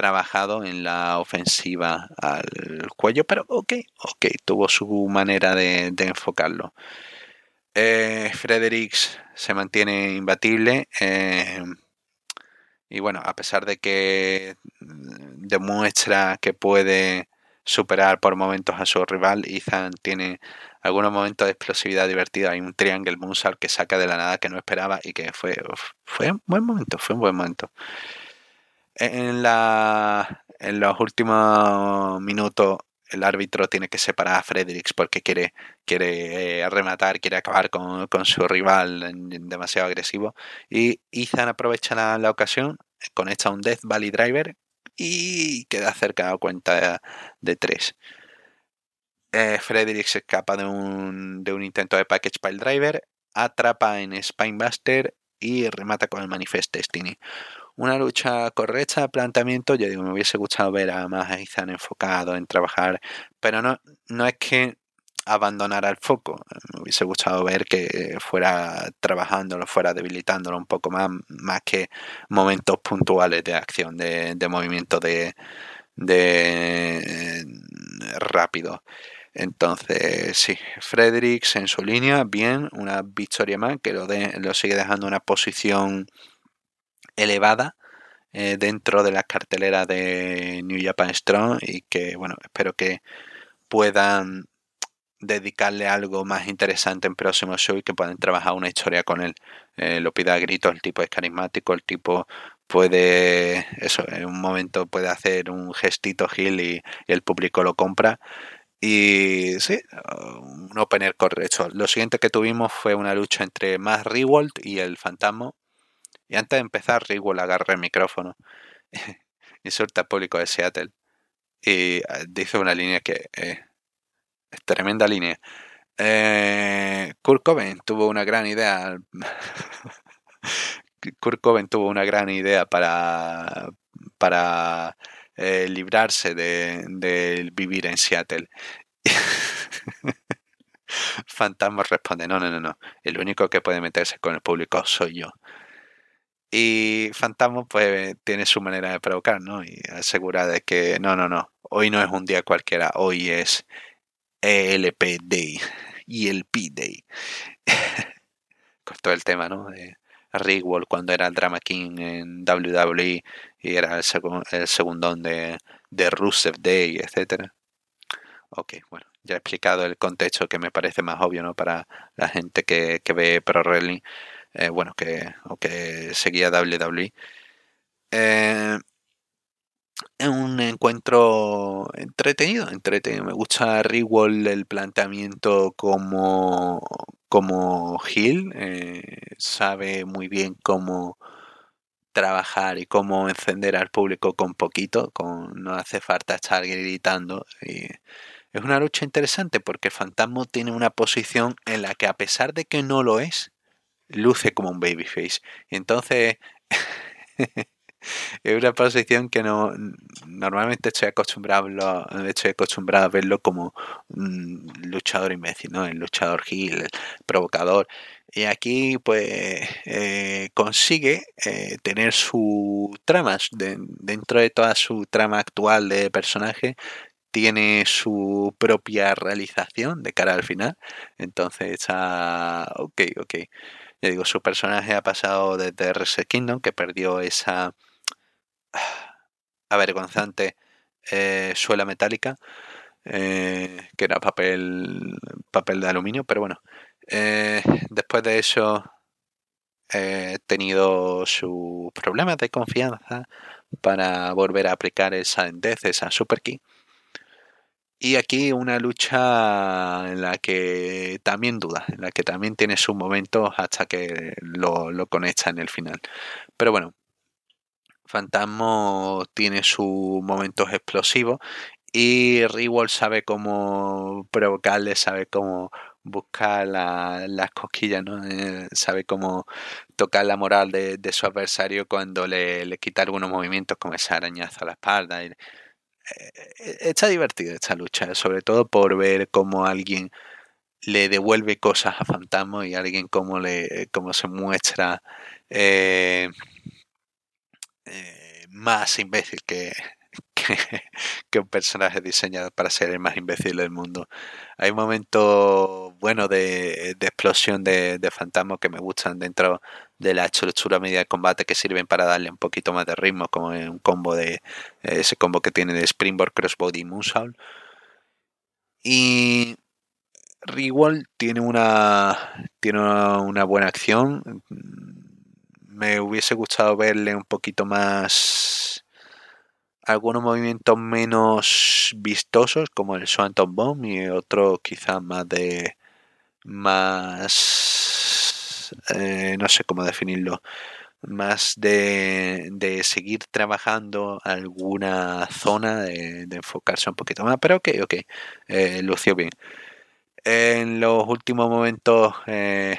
trabajado en la ofensiva al cuello, pero ok, ok, tuvo su manera de, enfocarlo. Eh, Fredericks se mantiene imbatible. Eh, y bueno, a pesar de que demuestra que puede superar por momentos a su rival. Ethan tiene algunos momentos de explosividad divertida. Hay un triangle moonsault que saca de la nada que no esperaba y que fue, fue un buen momento, fue un buen momento. En, los últimos minutos el árbitro tiene que separar a Fredericks porque quiere, quiere eh, rematar, quiere acabar con, con su rival demasiado agresivo. Y Ethan aprovecha la, la ocasión, conecta un Death Valley Driver y queda cerca de cuenta de 3. Eh, Frederick se escapa de un, de un intento de package pile driver, atrapa en Spinebuster y remata con el Manifest Destiny. Una lucha correcta, planteamiento, yo digo, me hubiese gustado ver a más a enfocado en trabajar, pero no, no es que abandonara el foco. Me hubiese gustado ver que fuera trabajándolo, fuera debilitándolo un poco más, más que momentos puntuales de acción, de, de movimiento de, de rápido. Entonces, sí, Fredericks en su línea, bien, una victoria más que lo, de, lo sigue dejando en una posición elevada eh, dentro de la cartelera de New Japan Strong y que, bueno, espero que puedan dedicarle algo más interesante en próximo show y que puedan trabajar una historia con él. Eh, lo pida a gritos, el tipo es carismático, el tipo puede, eso, en un momento puede hacer un gestito Gil y, el público lo compra. Y sí, un opener correcto. Lo siguiente que tuvimos fue una lucha entre Matt Rewalt y el Fantasma. Y antes de empezar, Rewalt agarra el micrófono, [LAUGHS] insulta al público de Seattle y eh, dice una línea que eh, es tremenda línea. Eh, Kurt Cobain tuvo una gran idea. [LAUGHS] Kurt Cobain tuvo una gran idea para, para eh, librarse de, de, vivir en Seattle. [LAUGHS] Fantasma responde, no, no, no, no. El único que puede meterse con el público soy yo. Y Fantasma pues tiene su manera de provocar, ¿no? Y asegura de que no, no, no. Hoy no es un día cualquiera, hoy es ELP Day y el P Day. [LAUGHS] Con todo el tema, ¿no? De Rigwell cuando era el Drama King en WWE y era el, seg el segundón de, de Rusev Day, etcétera. Ok, bueno, ya he explicado el contexto que me parece más obvio, ¿no? Para la gente que, que ve Pro Wrestling, eh, bueno, que, o que seguía WWE. Eh, es un encuentro entretenido, entretenido. Me gusta Rewall el planteamiento como, como Hill. Eh, sabe muy bien cómo trabajar y cómo encender al público con poquito, con, no hace falta estar gritando. Y es una lucha interesante porque Fantasmo tiene una posición en la que a pesar de que no lo es, luce como un babyface. Entonces [LAUGHS] es una posición que no normalmente estoy acostumbrado, estoy acostumbrado a verlo como un luchador imbécil, ¿no? El luchador gil, el provocador. Y aquí pues eh, consigue eh, tener su trama, dentro de toda su trama actual de personaje, tiene su propia realización de cara al final. Entonces está ok, ok. Ya digo, su personaje ha pasado desde Reset Kingdom, que perdió esa [SIGHS] avergonzante eh, suela metálica, eh, que era papel, papel de aluminio, pero bueno, eh, después de eso he tenido sus problemas de confianza para volver a aplicar esa Death, esa Super Key. Y aquí una lucha en la que también duda, en la que también tiene sus momentos hasta que lo, conecta en el final. Pero bueno, Fantasmo tiene sus momentos explosivos y Rewall sabe cómo provocarle, sabe cómo buscar las cosquillas, ¿no? Eh, sabe cómo tocar la moral de, su adversario cuando le, le, quita algunos movimientos como ese arañazo a la espalda. Y, está divertida esta lucha, sobre todo por ver cómo alguien le devuelve cosas a Fantasma y alguien cómo, le, cómo se muestra eh, eh, más imbécil que, [LAUGHS] que, un personaje diseñado para ser el más imbécil del mundo. Hay momentos buenos de, explosión de, de fantasmas que me gustan dentro de la estructura media de combate que sirven para darle un poquito más de ritmo, como un combo de ese combo que tiene de Springboard, Crossbody y Moonsault. Y Rewall tiene una tiene una buena acción. Me hubiese gustado verle un poquito más algunos movimientos menos vistosos como el Swanton Bomb y otro quizás más de más eh, no sé cómo definirlo más de, seguir trabajando alguna zona de, enfocarse un poquito más pero ok ok eh, lució bien. En los últimos momentos eh,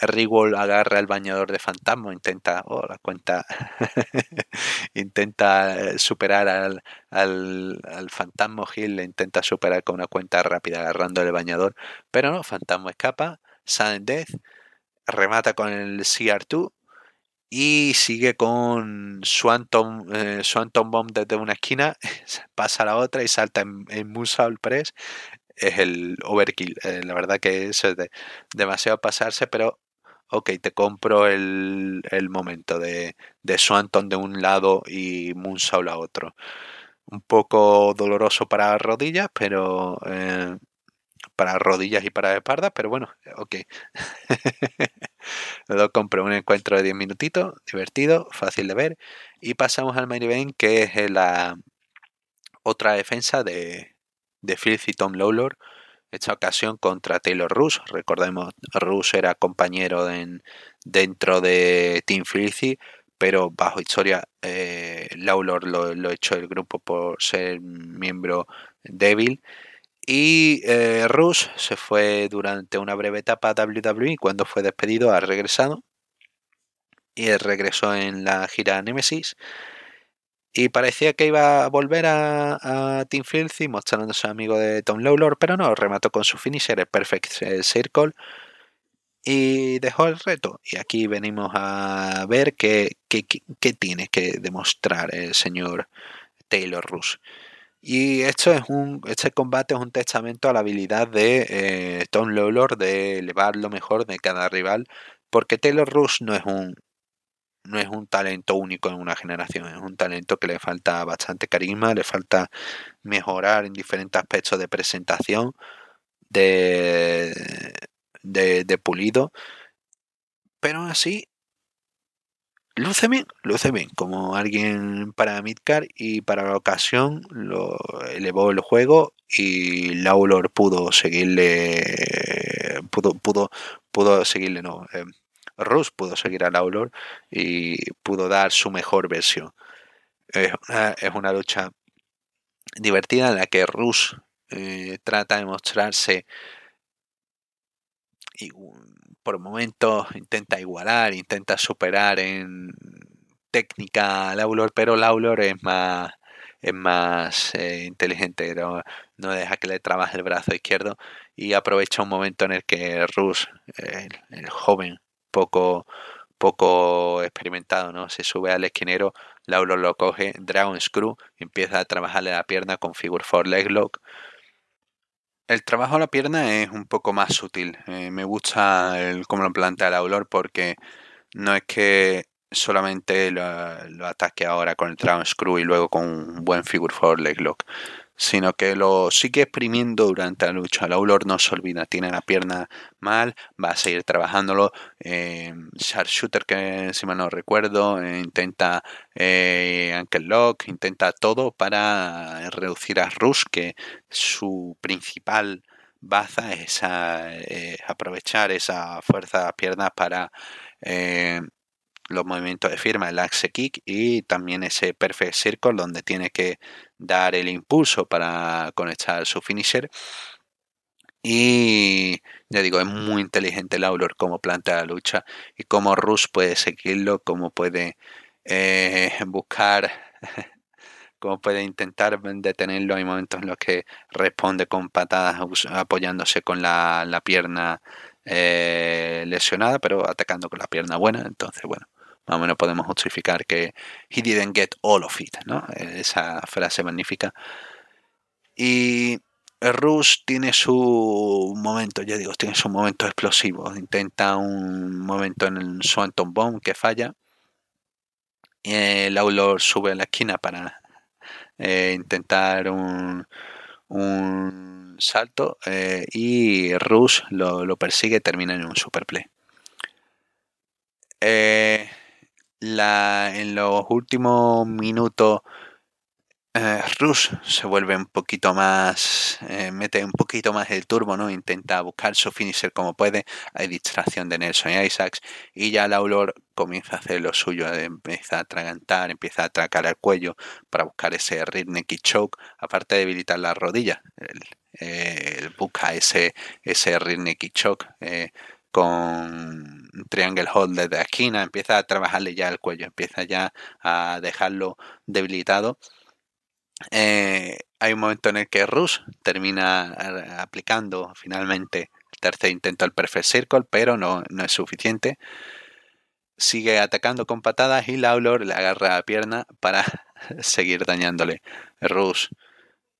Rigwell agarra el bañador de fantasma, intenta, oh, la cuenta, [LAUGHS] intenta eh, superar al, al, fantasma Gil, le intenta superar con una cuenta rápida agarrando el bañador, pero no, fantasma escapa, Sudden Death, remata con el CR2 y sigue con Swanton, eh, Bomb desde una esquina, [LAUGHS] pasa a la otra y salta en, en Moonsault Press. Es el overkill. Eh, la verdad que eso es de, demasiado pasarse, pero ok, te compro el, el momento de, de, Swanton de un lado y Moonsault a otro. Un poco doloroso para rodillas, pero eh, para rodillas y para espalda, pero bueno, ok. [LAUGHS] Lo compro un encuentro de 10 minutitos, divertido, fácil de ver. Y pasamos al main event, que es la otra defensa de, de Filthy Tom Lawlor esta ocasión contra Taylor Rush. Recordemos, Rush era compañero dentro de Team Filthy, pero bajo historia eh, Lawlor lo, echó el grupo por ser miembro débil. Y eh, Rush se fue durante una breve etapa a WWE cuando fue despedido ha regresado. Y regresó en la gira Nemesis y parecía que iba a volver a, Team Filthy mostrándose amigo de Tom Lawlor, pero no, remató con su finisher, el Perfect Circle, y dejó el reto. Y aquí venimos a ver qué, tiene que demostrar el señor Taylor Rush. Y esto es un, este combate es un testamento a la habilidad de eh, Tom Lawlor de elevar lo mejor de cada rival, porque Taylor Rush no es un no es un talento único en una generación, es un talento que le falta bastante carisma, le falta mejorar en diferentes aspectos de presentación, de, de, pulido, pero así luce bien, luce bien, como alguien para Midcar y para la ocasión lo elevó el juego y Laulor pudo seguirle, pudo, pudo, pudo seguirle, no. Eh, Rus pudo seguir a Laulor y pudo dar su mejor versión. Es una, lucha divertida en la que Rus eh, trata de mostrarse y por momentos intenta igualar, intenta superar en técnica Laulor, pero Laulor es más es más eh, inteligente, no, no, deja que le trabaje el brazo izquierdo y aprovecha un momento en el que Rus, el, joven, poco, poco experimentado, ¿no? Se sube al esquinero, Laulor lo coge, Dragon Screw, empieza a trabajarle la pierna con Figure 4 Leg Lock. El trabajo a la pierna es un poco más sutil. Eh, me gusta el, cómo lo plantea Laulor porque no es que solamente lo, ataque ahora con el Dragon Screw y luego con un buen Figure 4 Leg Lock, sino que lo sigue exprimiendo durante la lucha. Laulor no se olvida, tiene la pierna mal, va a seguir trabajándolo. Eh, Sharpshooter, que si mal no recuerdo, eh, intenta eh, Ankle Lock, intenta todo para reducir a Rush, que su principal baza es aprovechar esa fuerza de piernas para eh, los movimientos de firma, el axe kick y también ese perfect circle donde tiene que dar el impulso para conectar su finisher. Y ya digo, es muy inteligente Laulor como plantea la lucha y cómo Rus puede seguirlo, cómo puede eh, [LAUGHS] buscar, [LAUGHS] cómo puede intentar detenerlo. Hay momentos en los que responde con patadas apoyándose con la, la pierna eh, lesionada, pero atacando con la pierna buena. Entonces, bueno, más o menos podemos justificar que he didn't get all of it, ¿no? Esa frase magnífica. Y Rush tiene su momento, ya digo, tiene su momento explosivo. Intenta un momento en el Swanton Bomb que falla. Y el Aulor sube a la esquina para eh, intentar un, un salto eh, y Rush lo, lo, persigue termina en un superplay. Eh, la, en los últimos minutos eh, Rush se vuelve un poquito más, eh, mete un poquito más el turbo, ¿no? Intenta buscar su finisher como puede. Hay distracción de Nelson y Isaacs. Y ya Laulor comienza a hacer lo suyo, empieza a atragantar, empieza a atracar el cuello para buscar ese ritmo y choke, aparte de debilitar la rodilla. Él, busca ese, ese y choke. Eh, con triangle hold desde la esquina, empieza a trabajarle ya el cuello, empieza ya a dejarlo debilitado. Eh, hay un momento en el que Rush termina eh, aplicando finalmente el tercer intento al Perfect Circle, pero no, no es suficiente. Sigue atacando con patadas y Laulor le agarra la pierna para [LAUGHS] seguir dañándole. Rush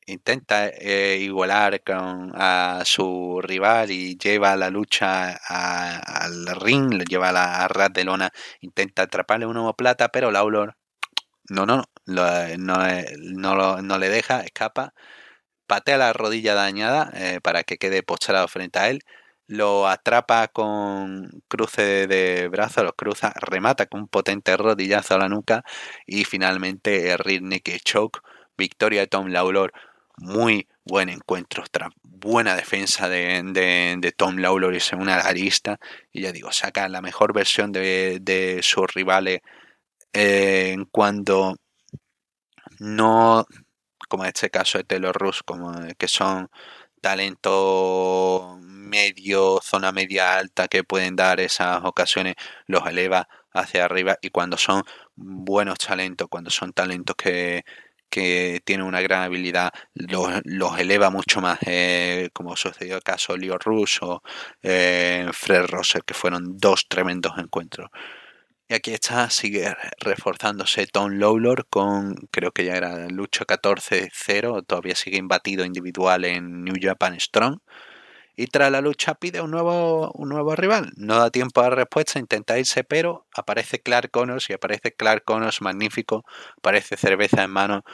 intenta eh, igualar con a su rival y lleva la lucha al ring, lo lleva a la ras de lona, intenta atraparle un plata, pero Laulor no, no, no, no, no, le deja, escapa, patea la rodilla dañada eh, para que quede postrado frente a él, lo atrapa con cruce de brazos, los cruza, remata con un potente rodillazo a la nuca y finalmente el Nick Choke, victoria de Tom Laulor muy buen encuentro, buena defensa de, Tom Lawlor y una lista y ya digo, saca la mejor versión de, sus rivales eh, en cuanto no, como en este caso de Taylor Rus, como que son talento medio, zona media alta que pueden dar esas ocasiones, los eleva hacia arriba. Y cuando son buenos talentos, cuando son talentos que que tiene una gran habilidad, los, eleva mucho más, eh, como sucedió el caso Leo Rush o eh, Fred Rosser, que fueron dos tremendos encuentros. Y aquí está, sigue reforzándose Tom Lawlor con, creo que ya era lucha 14-0, todavía sigue imbatido individual en New Japan Strong y tras la lucha pide un nuevo, un nuevo rival. No da tiempo a respuesta, intenta irse, pero aparece Clark Connors y aparece Clark Connors magnífico, aparece cerveza en mano,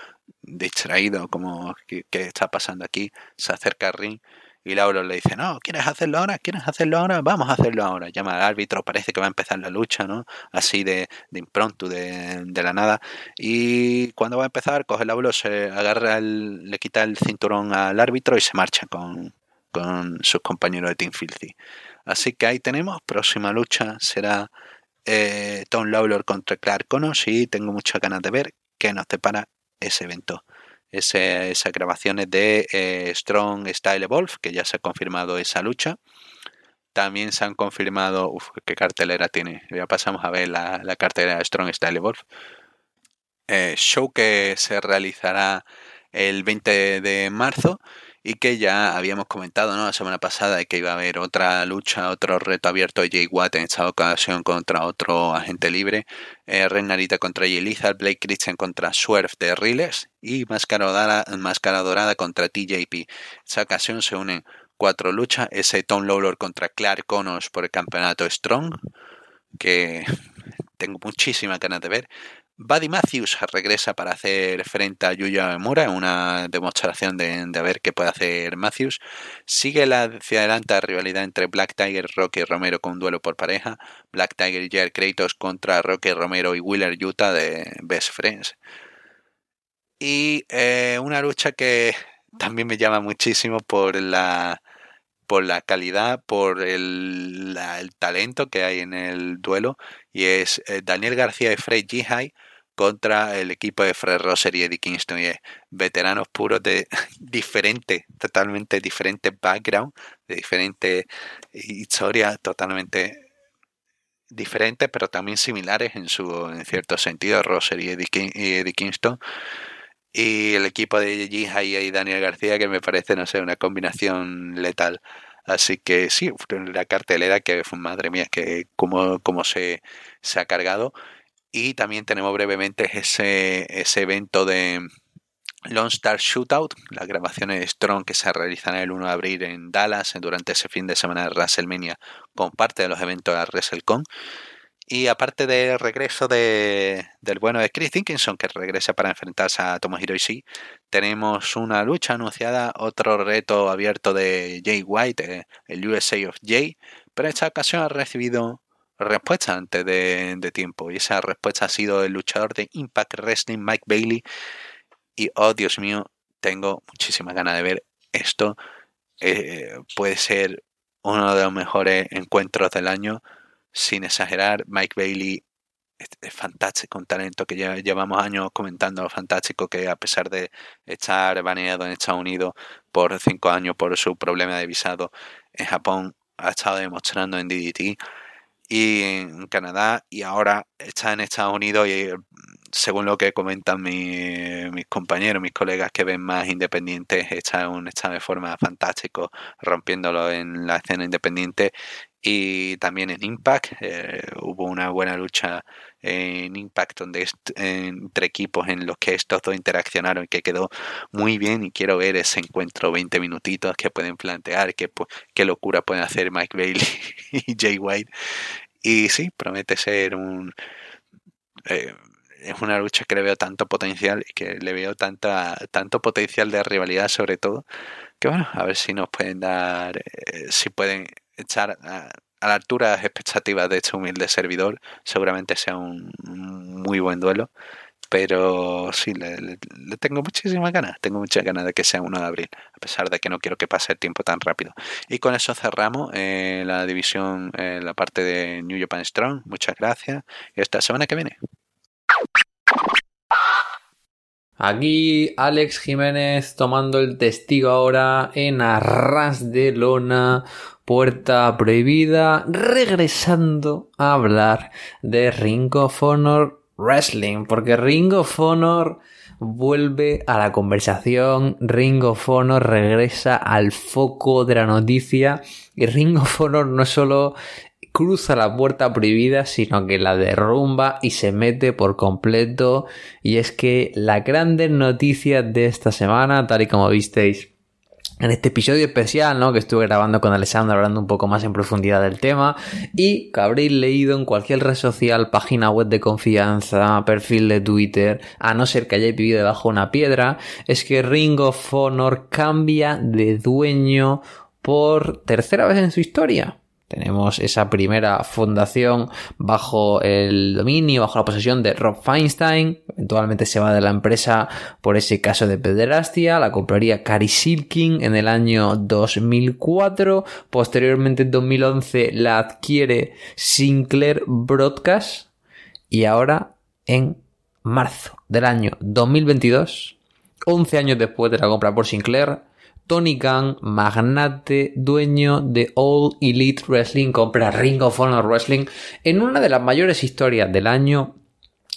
distraído, como ¿qué, está pasando aquí? Se acerca al ring y Lauro le dice, no, ¿quieres hacerlo ahora? ¿Quieres hacerlo ahora? Vamos a hacerlo ahora. Llama al árbitro, parece que va a empezar la lucha, ¿no? Así de, de impronto, de, de, la nada. Y cuando va a empezar, coge el Lauro, se agarra, el, le quita el cinturón al árbitro y se marcha con, con sus compañeros de Team Filthy. Así que ahí tenemos, próxima lucha será eh, Tom Lawler contra Clark Connors y tengo muchas ganas de ver qué nos depara ese evento. Ese, esas grabaciones de eh, Strong Style Evolve, que ya se ha confirmado esa lucha. también se han confirmado. Uf, qué cartelera tiene. Ya pasamos a ver la, la cartelera de Strong Style Evolve. Eh, show que se realizará el 20 de marzo y que ya habíamos comentado ¿no? la semana pasada que iba a haber otra lucha, otro reto abierto de Jay Watt en esta ocasión contra otro agente libre, eh, Renarita contra Yeliza, Blake Christian contra Swerve de Riles y Máscara Dorada, Máscara Dorada contra TJP. En esta ocasión se unen cuatro luchas, ese Tom Lawlor contra Clark Connors por el campeonato Strong, que [LAUGHS] tengo muchísimas ganas de ver. Buddy Matthews regresa para hacer frente a Yuya Mura en una demostración de, ver qué puede hacer Matthews. Sigue la hacia adelante rivalidad entre Black Tiger, Rocky Romero con un duelo por pareja. Black Tiger y Jared Kratos contra Rocky Romero y Wheeler Utah de Best Friends. Y eh, una lucha que también me llama muchísimo por la por la calidad, por el, talento que hay en el duelo, y es eh, Daniel García y Fred Jihai contra el equipo de Fred Rosser y Eddie Kingston, y veteranos puros de [LAUGHS] diferente, totalmente diferente background, de diferente historia, totalmente diferentes, pero también similares en su en cierto sentido, Rosser y Eddie, Kingston. Y el equipo de Jihai y Daniel García, que me parece, no sé, una combinación letal. Así que sí, la cartelera que madre mía, que cómo, cómo se, se ha cargado. Y también tenemos brevemente ese, ese evento de Lone Star Shootout, las grabaciones de Strong que se realizan el 1 de abril en Dallas durante ese fin de semana de WrestleMania con parte de los eventos de WrestleCon. Y aparte del regreso de, del bueno de Chris Dickinson, que regresa para enfrentarse a Tomohiro Ishii, tenemos una lucha anunciada, otro reto abierto de Jay White, eh, el USA of Jay, pero esta ocasión ha recibido respuesta antes de, tiempo. Y esa respuesta ha sido el luchador de Impact Wrestling, Mike Bailey. Y oh Dios mío, tengo muchísimas ganas de ver esto. Eh, puede ser uno de los mejores encuentros del año. Sin exagerar, Mike Bailey es, fantástico, un talento que ya llevamos años comentando, fantástico que a pesar de estar baneado en Estados Unidos por cinco años por su problema de visado en Japón, ha estado demostrando en DDT y en Canadá y ahora está en Estados Unidos y mm, según lo que comentan mis compañeros, mis colegas que ven más independientes, está, un, está de forma fantástico rompiéndolo en la escena independiente y también en Impact. Eh, hubo una buena lucha en Impact donde entre equipos en los que estos dos interaccionaron que quedó muy bien y quiero ver ese encuentro 20 minutitos que pueden plantear, qué, qué locura pueden hacer Mike Bailey [LAUGHS] y Jay White. Y sí, promete ser un... Eh, es una lucha que le veo tanto potencial y que le veo tanta, tanto potencial de rivalidad sobre todo, que bueno, a ver si nos pueden dar, eh, si pueden echar a, la altura de expectativas de este humilde servidor. Seguramente sea un, muy buen duelo. Pero sí, le, tengo muchísimas ganas. Tengo muchas ganas de que sea 1 de abril, a pesar de que no quiero que pase el tiempo tan rápido. Y con eso cerramos eh, la división, eh, la parte de New Japan Strong. Muchas gracias. Y hasta la semana que viene. Aquí Alex Jiménez tomando el testigo ahora en Arras de Lona, Puerta Prohibida, regresando a hablar de Ring of Honor Wrestling, porque Ring of Honor vuelve a la conversación, Ring of Honor regresa al foco de la noticia y Ring of Honor no solo cruza la puerta prohibida, sino que la derrumba y se mete por completo. Y es que la grande noticia de esta semana, tal y como visteis en este episodio especial, ¿no? Que estuve grabando con Alessandro hablando un poco más en profundidad del tema y que habréis leído en cualquier red social, página web de confianza, perfil de Twitter, a no ser que hayáis vivido debajo de una piedra, es que Ring of Honor cambia de dueño por tercera vez en su historia. Tenemos esa primera fundación bajo el dominio, bajo la posesión de Rob Feinstein. Eventualmente se va de la empresa por ese caso de pederastia. La compraría Cary Silkin en el año 2004. Posteriormente en 2011 la adquiere Sinclair Broadcast. Y ahora en marzo del año 2022, 11 años después de la compra por Sinclair, Tony Khan, magnate, dueño de All Elite Wrestling, compra Ring of Honor Wrestling en una de las mayores historias del año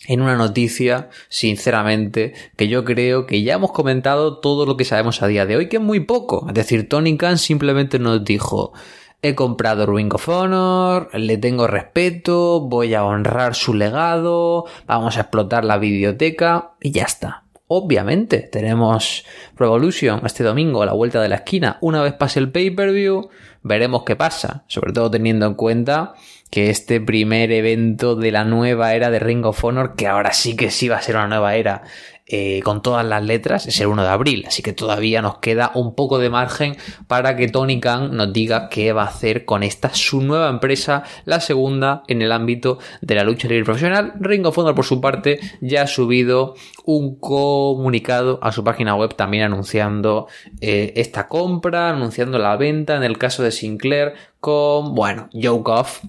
en una noticia, sinceramente, que yo creo que ya hemos comentado todo lo que sabemos a día de hoy, que es muy poco. Es decir, Tony Khan simplemente nos dijo, he comprado Ring of Honor, le tengo respeto, voy a honrar su legado, vamos a explotar la biblioteca y ya está. Obviamente, tenemos Revolution este domingo a la vuelta de la esquina. Una vez pase el pay-per-view, veremos qué pasa, sobre todo teniendo en cuenta que este primer evento de la nueva era de Ring of Honor, que ahora sí que sí va a ser una nueva era eh, con todas las letras, es el 1 de abril. Así que todavía nos queda un poco de margen para que Tony Khan nos diga qué va a hacer con esta su nueva empresa, la segunda en el ámbito de la lucha libre profesional. Ring of Honor, por su parte, ya ha subido un comunicado a su página web también anunciando eh, esta compra, anunciando la venta en el caso de Sinclair con, bueno, Joe Goff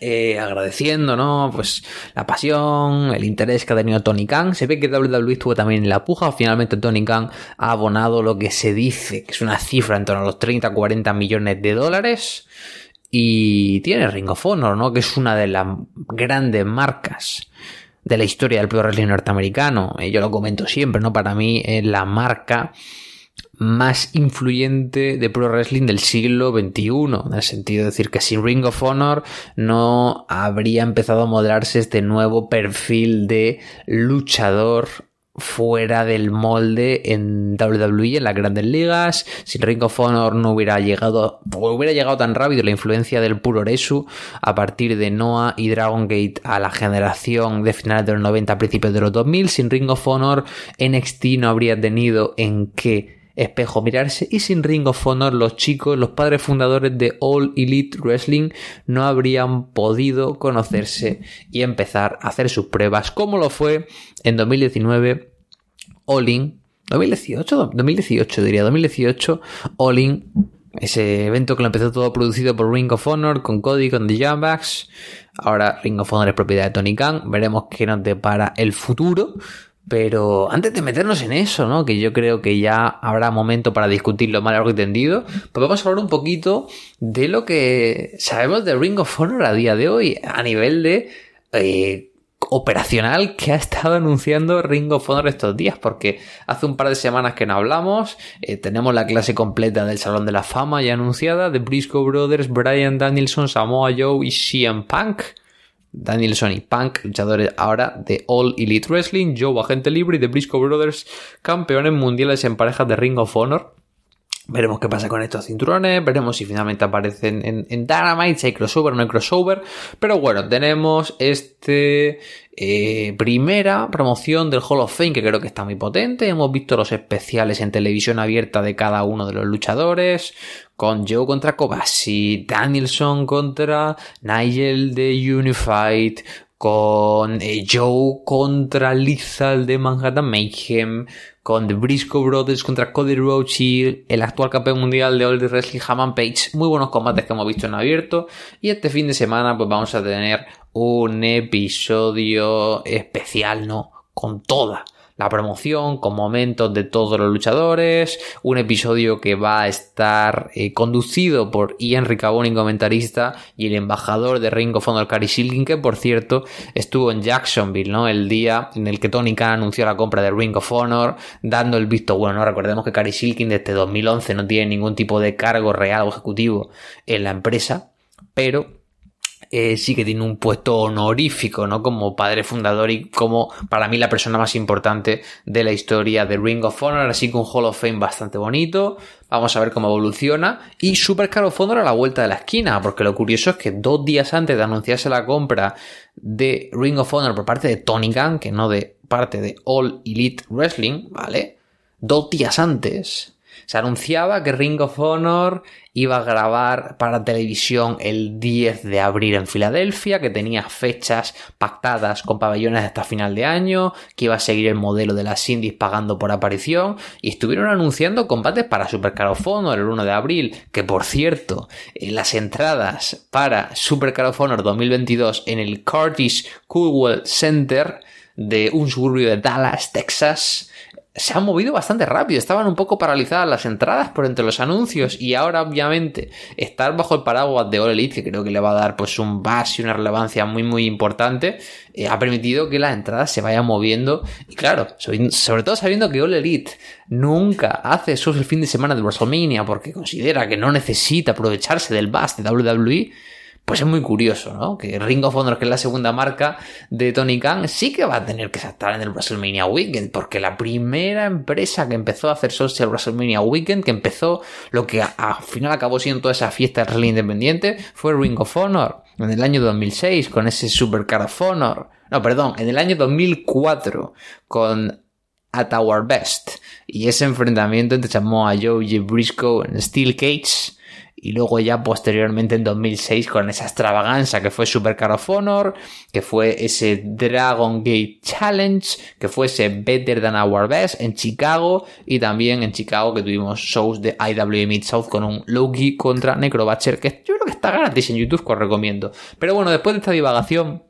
eh, agradeciendo, ¿no? Pues la pasión, el interés que ha tenido Tony Khan. Se ve que WWE estuvo también en la puja. Finalmente Tony Khan ha abonado lo que se dice, que es una cifra en torno a los 30-40 millones de dólares. Y tiene Ring of Honor, ¿no? Que es una de las grandes marcas de la historia del pro wrestling norteamericano. Eh, yo lo comento siempre, ¿no? Para mí es la marca más influyente de pro wrestling del siglo XXI, en el sentido de decir que sin Ring of Honor no habría empezado a modelarse este nuevo perfil de luchador fuera del molde en WWE, en las grandes ligas. Sin Ring of Honor no hubiera llegado, hubiera llegado tan rápido la influencia del puro Resu a partir de Noah y Dragon Gate a la generación de finales de los 90, principios de los 2000. Sin Ring of Honor, NXT no habría tenido en qué espejo mirarse y sin Ring of Honor los chicos, los padres fundadores de All Elite Wrestling no habrían podido conocerse y empezar a hacer sus pruebas como lo fue en 2019 All In 2018, 2018 diría 2018 All In ese evento que lo empezó todo producido por Ring of Honor con Cody, con The Jambacks. Ahora Ring of Honor es propiedad de Tony Khan. Veremos qué nos depara el futuro. Pero antes de meternos en eso, ¿no? Que yo creo que ya habrá momento para discutirlo más largo y tendido, pues vamos a hablar un poquito de lo que sabemos de Ring of Honor a día de hoy, a nivel de eh, operacional que ha estado anunciando Ring of Honor estos días, porque hace un par de semanas que no hablamos, eh, tenemos la clase completa del Salón de la Fama ya anunciada, de Briscoe Brothers, Brian Danielson, Samoa Joe y CM Punk. Danielson y Punk, luchadores ahora de All Elite Wrestling, Joe Agente Libre y The Briscoe Brothers, campeones mundiales en parejas de Ring of Honor. Veremos qué pasa con estos cinturones, veremos si finalmente aparecen en, en Dynamite, si hay crossover o no hay crossover. Pero bueno, tenemos este eh, primera promoción del Hall of Fame que creo que está muy potente. Hemos visto los especiales en televisión abierta de cada uno de los luchadores. Con Joe contra Kobashi, Danielson contra Nigel de Unified, con eh, Joe contra Lizal de Manhattan Mayhem, con The Briscoe Brothers contra Cody Rhodes y el actual campeón mundial de All Wrestling Hammond Page. Muy buenos combates que hemos visto en abierto. Y este fin de semana pues vamos a tener un episodio especial, ¿no? Con toda la promoción con momentos de todos los luchadores, un episodio que va a estar eh, conducido por Ian Riccaboni, comentarista, y el embajador de Ring of Honor, Cary Silkin, que por cierto estuvo en Jacksonville, ¿no? El día en el que Tony Khan anunció la compra de Ring of Honor, dando el visto bueno, ¿no? Recordemos que Cary Silkin desde 2011 no tiene ningún tipo de cargo real o ejecutivo en la empresa, pero eh, sí que tiene un puesto honorífico, ¿no? Como padre fundador y como para mí la persona más importante de la historia de Ring of Honor, así que un Hall of Fame bastante bonito. Vamos a ver cómo evoluciona. Y Super Caro of Honor a la vuelta de la esquina, porque lo curioso es que dos días antes de anunciarse la compra de Ring of Honor por parte de Tony Khan, que no de parte de All Elite Wrestling, ¿vale? Dos días antes se anunciaba que Ring of Honor iba a grabar para televisión el 10 de abril en Filadelfia, que tenía fechas pactadas con pabellones hasta final de año, que iba a seguir el modelo de las indies pagando por aparición, y estuvieron anunciando combates para Super of Honor el 1 de abril, que por cierto, eh, las entradas para Super of Honor 2022 en el Curtis Coolwell Center de un suburbio de Dallas, Texas, se han movido bastante rápido. Estaban un poco paralizadas las entradas por entre los anuncios y ahora obviamente estar bajo el paraguas de All Elite, que creo que le va a dar pues un base y una relevancia muy muy importante, eh, ha permitido que las entradas se vayan moviendo. Y claro, sobre todo sabiendo que All Elite nunca hace eso el fin de semana de WrestleMania porque considera que no necesita aprovecharse del bus de WWE pues es muy curioso, ¿no? Que Ring of Honor, que es la segunda marca de Tony Khan, sí que va a tener que estar en el WrestleMania Weekend, porque la primera empresa que empezó a hacer social WrestleMania Weekend, que empezó lo que al final acabó siendo toda esa fiesta de independiente, fue Ring of Honor, en el año 2006, con ese Supercar of Honor. No, perdón, en el año 2004, con At Our Best. Y ese enfrentamiento entre Samoa Joe y Briscoe en Steel Cage y luego ya posteriormente en 2006 con esa extravaganza que fue Super Car of Honor, que fue ese Dragon Gate Challenge, que fue ese Better Than Our Best en Chicago y también en Chicago que tuvimos shows de IWA Mid South con un Loki contra Necrobatcher que yo creo que está gratis en YouTube que os recomiendo. Pero bueno, después de esta divagación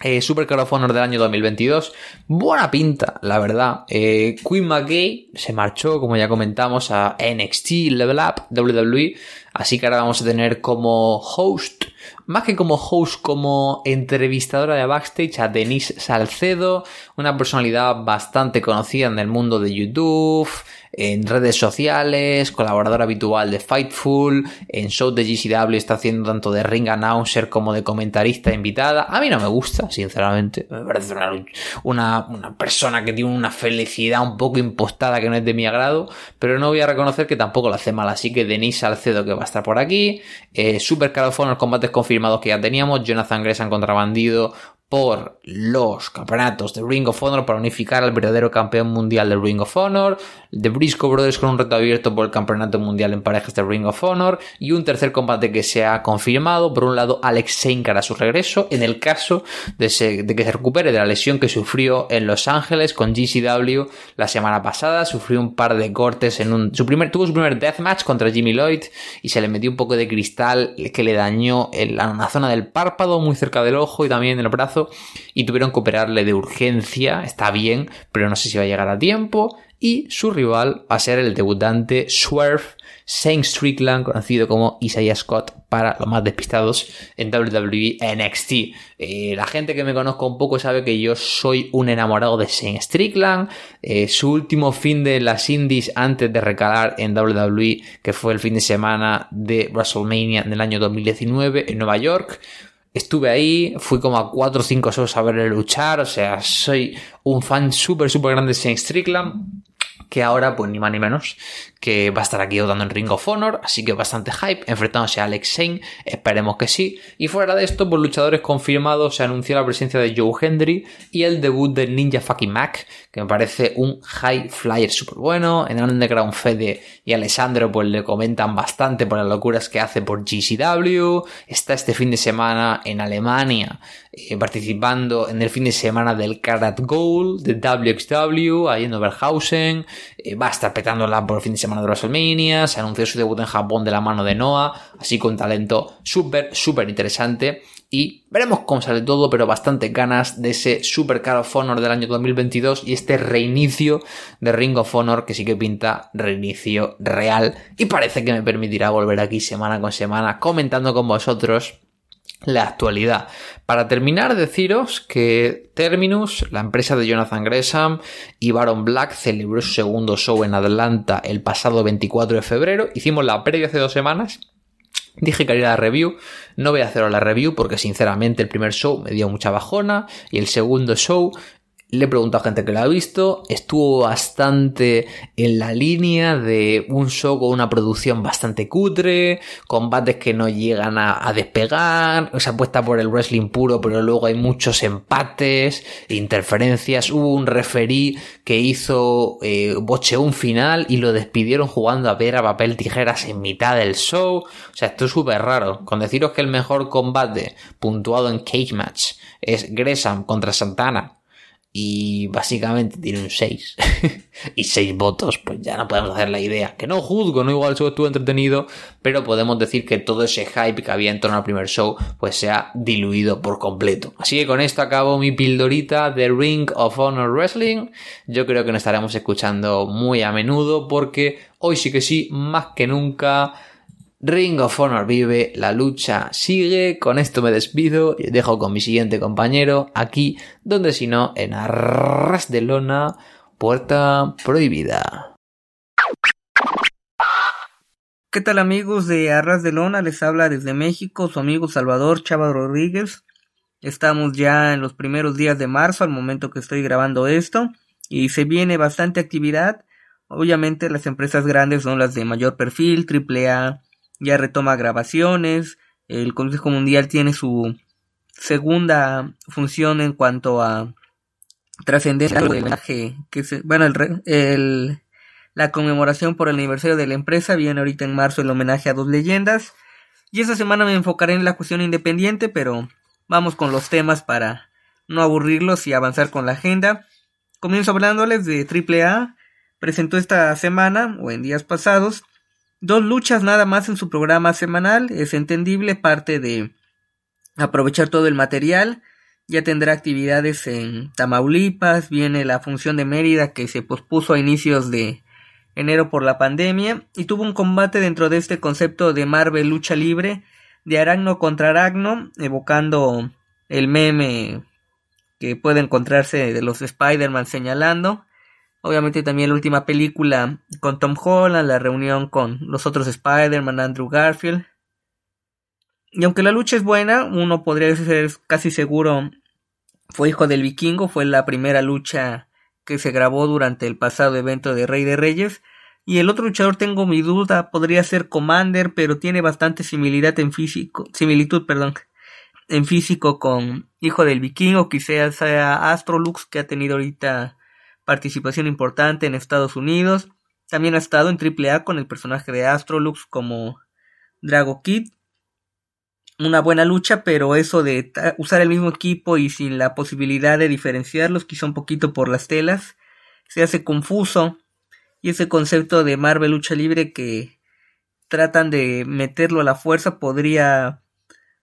eh, Super Car of Honor del año 2022. Buena pinta, la verdad. Eh, Queen McGay se marchó, como ya comentamos, a NXT Level Up WWE. Así que ahora vamos a tener como host, más que como host, como entrevistadora de backstage a Denise Salcedo, una personalidad bastante conocida en el mundo de YouTube en redes sociales, colaborador habitual de Fightful, en show de GCW está haciendo tanto de ring announcer como de comentarista invitada. A mí no me gusta, sinceramente. Me parece una, una, persona que tiene una felicidad un poco impostada que no es de mi agrado, pero no voy a reconocer que tampoco lo hace mal. Así que Denise Salcedo que va a estar por aquí, eh, Super Calofón, los combates confirmados que ya teníamos, Jonathan Gresham contra Bandido, por los campeonatos de Ring of Honor para unificar al verdadero campeón mundial de Ring of Honor, The Briscoe Brothers con un reto abierto por el campeonato mundial en parejas de Ring of Honor y un tercer combate que se ha confirmado, por un lado Alex Zane a su regreso en el caso de, que se recupere de la lesión que sufrió en Los Ángeles con GCW la semana pasada, sufrió un par de cortes en un su primer tuvo su primer deathmatch contra Jimmy Lloyd y se le metió un poco de cristal que le dañó en la zona del párpado muy cerca del ojo y también en el brazo y tuvieron que operarle de urgencia, está bien, pero no sé si va a llegar a tiempo. Y su rival va a ser el debutante Swerve Saint Strickland, conocido como Isaiah Scott para los más despistados en WWE NXT. Eh, la gente que me conozca un poco sabe que yo soy un enamorado de Saint Strickland. Eh, su último fin de las indies antes de recalar en WWE, que fue el fin de semana de WrestleMania en el año 2019 en Nueva York, Estuve ahí, fui como a 4 o 5 shows a verle luchar, o sea, soy un fan súper, súper grande de Shane Strickland que ahora, pues ni más ni menos, que va a estar aquí dando en Ring of Honor, así que bastante hype, enfrentándose a Alex Shane, esperemos que sí. Y fuera de esto, por luchadores confirmados, se anunció la presencia de Joe Hendry y el debut de Ninja Fucking Mac, que me parece un high flyer súper bueno. En Underground Fede y Alessandro, pues le comentan bastante por las locuras que hace por GCW. Está este fin de semana en Alemania, eh, participando en el fin de semana del Karat Gold, de WXW, ahí en Oberhausen. Eh, va a estar petándola por el fin de semana de WrestleMania, se anunció su debut en Japón de la mano de Noah, así con talento súper, súper interesante. Y veremos cómo sale todo, pero bastante ganas de ese Super Car of Honor del año 2022 y este reinicio de Ring of Honor que sí que pinta reinicio real y parece que me permitirá volver aquí semana con semana comentando con vosotros la actualidad. Para terminar, deciros que Terminus, la empresa de Jonathan Gresham y Baron Black celebró su segundo show en Atlanta el pasado 24 de febrero. Hicimos la previa hace dos semanas. Dije que haría la review, no voy a hacer la review porque sinceramente el primer show me dio mucha bajona y el segundo show le he preguntado a gente que lo ha visto, estuvo bastante en la línea de un show con una producción bastante cutre, combates que no llegan a, despegar, se apuesta por el wrestling puro, pero luego hay muchos empates, interferencias, hubo un referí que hizo eh, boche un final y lo despidieron jugando a piedra, papel, tijeras en mitad del show, o sea, esto es súper raro, con deciros que el mejor combate puntuado en Cage Match es Gresham contra Santana, y básicamente tiene un 6 [LAUGHS] y 6 votos, pues ya no podemos hacer la idea. Que no juzgo, no igual estuvo entretenido, pero podemos decir que todo ese hype que había en torno al primer show pues se ha diluido por completo. Así que con esto acabo mi pildorita de Ring of Honor Wrestling. Yo creo que nos estaremos escuchando muy a menudo porque hoy sí que sí, más que nunca Ring of Honor vive, la lucha sigue, con esto me despido y dejo con mi siguiente compañero aquí, donde si no, en Arras de Lona, Puerta Prohibida. ¿Qué tal amigos de Arras de Lona? Les habla desde México su amigo Salvador Chava Rodríguez. Estamos ya en los primeros días de marzo al momento que estoy grabando esto y se viene bastante actividad. Obviamente las empresas grandes son las de mayor perfil, AAA, ya retoma grabaciones, el Consejo Mundial tiene su segunda función en cuanto a trascendencia del homenaje que se, bueno el, el, la conmemoración por el aniversario de la empresa viene ahorita en marzo el homenaje a dos leyendas. Y esta semana me enfocaré en la cuestión independiente pero vamos con los temas para no aburrirlos y avanzar con la agenda. Comienzo hablándoles de AAA presentó esta semana o en días pasados Dos luchas nada más en su programa semanal, es entendible, parte de aprovechar todo el material. Ya tendrá actividades en Tamaulipas, viene la función de Mérida que se pospuso a inicios de enero por la pandemia y tuvo un combate dentro de este concepto de Marvel lucha libre de Aragno contra Aragno, evocando el meme que puede encontrarse de los Spider-Man señalando Obviamente también la última película con Tom Holland, la reunión con los otros Spider-Man, Andrew Garfield. Y aunque la lucha es buena, uno podría ser casi seguro fue hijo del vikingo, fue la primera lucha que se grabó durante el pasado evento de Rey de Reyes. Y el otro luchador tengo mi duda, podría ser Commander, pero tiene bastante similitud en físico, similitud, perdón, en físico con Hijo del Vikingo, quizás sea Astrolux que ha tenido ahorita participación importante en Estados Unidos. También ha estado en AAA con el personaje de Astrolux como Drago Kid. Una buena lucha, pero eso de usar el mismo equipo y sin la posibilidad de diferenciarlos, quizá un poquito por las telas, se hace confuso. Y ese concepto de Marvel lucha libre que tratan de meterlo a la fuerza podría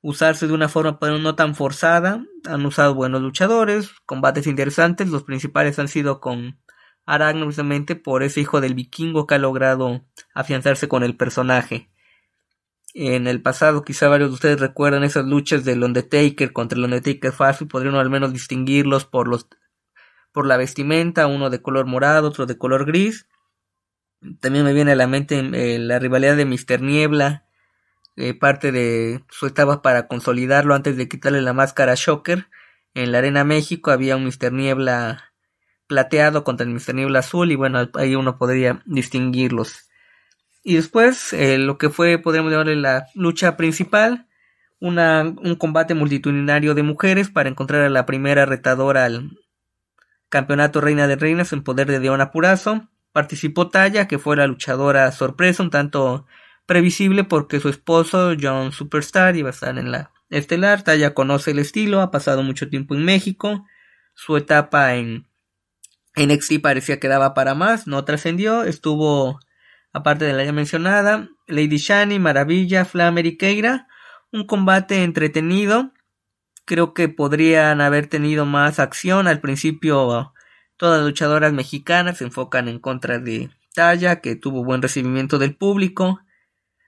usarse de una forma pero no tan forzada. Han usado buenos luchadores, combates interesantes. Los principales han sido con Aragno precisamente por ese hijo del vikingo que ha logrado afianzarse con el personaje. En el pasado quizá varios de ustedes recuerdan esas luchas del Undertaker contra el Undertaker fácil, podrían al menos distinguirlos por los por la vestimenta, uno de color morado, otro de color gris. También me viene a la mente eh, la rivalidad de Mr. Niebla parte de su etapa para consolidarlo antes de quitarle la máscara a Shocker. En la Arena México había un Mr. Niebla plateado contra el Mr. Niebla azul y bueno, ahí uno podría distinguirlos. Y después, eh, lo que fue, podríamos llamarle la lucha principal, una, un combate multitudinario de mujeres para encontrar a la primera retadora al campeonato Reina de Reinas en poder de Diona Purazo. Participó Taya, que fue la luchadora sorpresa, un tanto previsible porque su esposo, John Superstar, iba a estar en la estelar, ya conoce el estilo, ha pasado mucho tiempo en México, su etapa en NXT parecía que daba para más, no trascendió, estuvo, aparte de la ya mencionada, Lady Shani, Maravilla, Flamer y Keira, un combate entretenido, creo que podrían haber tenido más acción, al principio todas las luchadoras mexicanas se enfocan en contra de Taya, que tuvo buen recibimiento del público,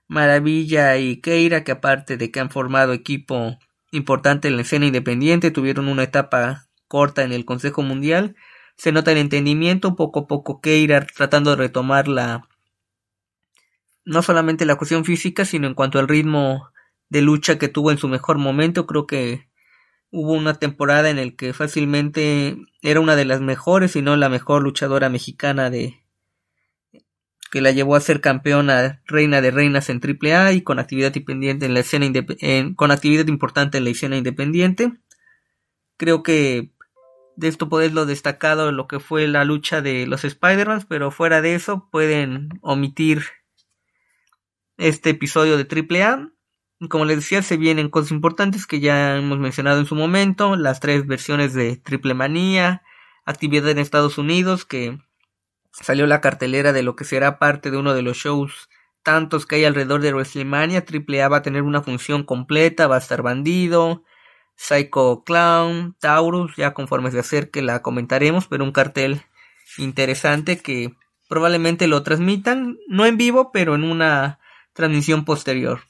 Maravilla y Keira, que aparte de que han formado equipo importante en la escena independiente, tuvieron una etapa corta en el Consejo Mundial. Se nota el entendimiento, poco a poco Keira tratando de retomar la no solamente la cuestión física, sino en cuanto al ritmo de lucha que tuvo en su mejor momento, creo que hubo una temporada en el que fácilmente era una de las mejores, si no la mejor luchadora mexicana de, que la llevó a ser campeona reina de reinas en AAA y con actividad independiente en la escena con actividad importante en la escena independiente. Creo que de esto puedes lo destacado lo que fue la lucha de los Spider-Man, pero fuera de eso pueden omitir este episodio de AAA. Como les decía, se vienen cosas importantes que ya hemos mencionado en su momento, las tres versiones de Triple Manía, actividad en Estados Unidos, que salió la cartelera de lo que será parte de uno de los shows tantos que hay alrededor de WrestleMania. Triple A va a tener una función completa, va a estar Bandido, Psycho Clown, Taurus, ya conforme se acerque la comentaremos, pero un cartel interesante que probablemente lo transmitan, no en vivo, pero en una transmisión posterior.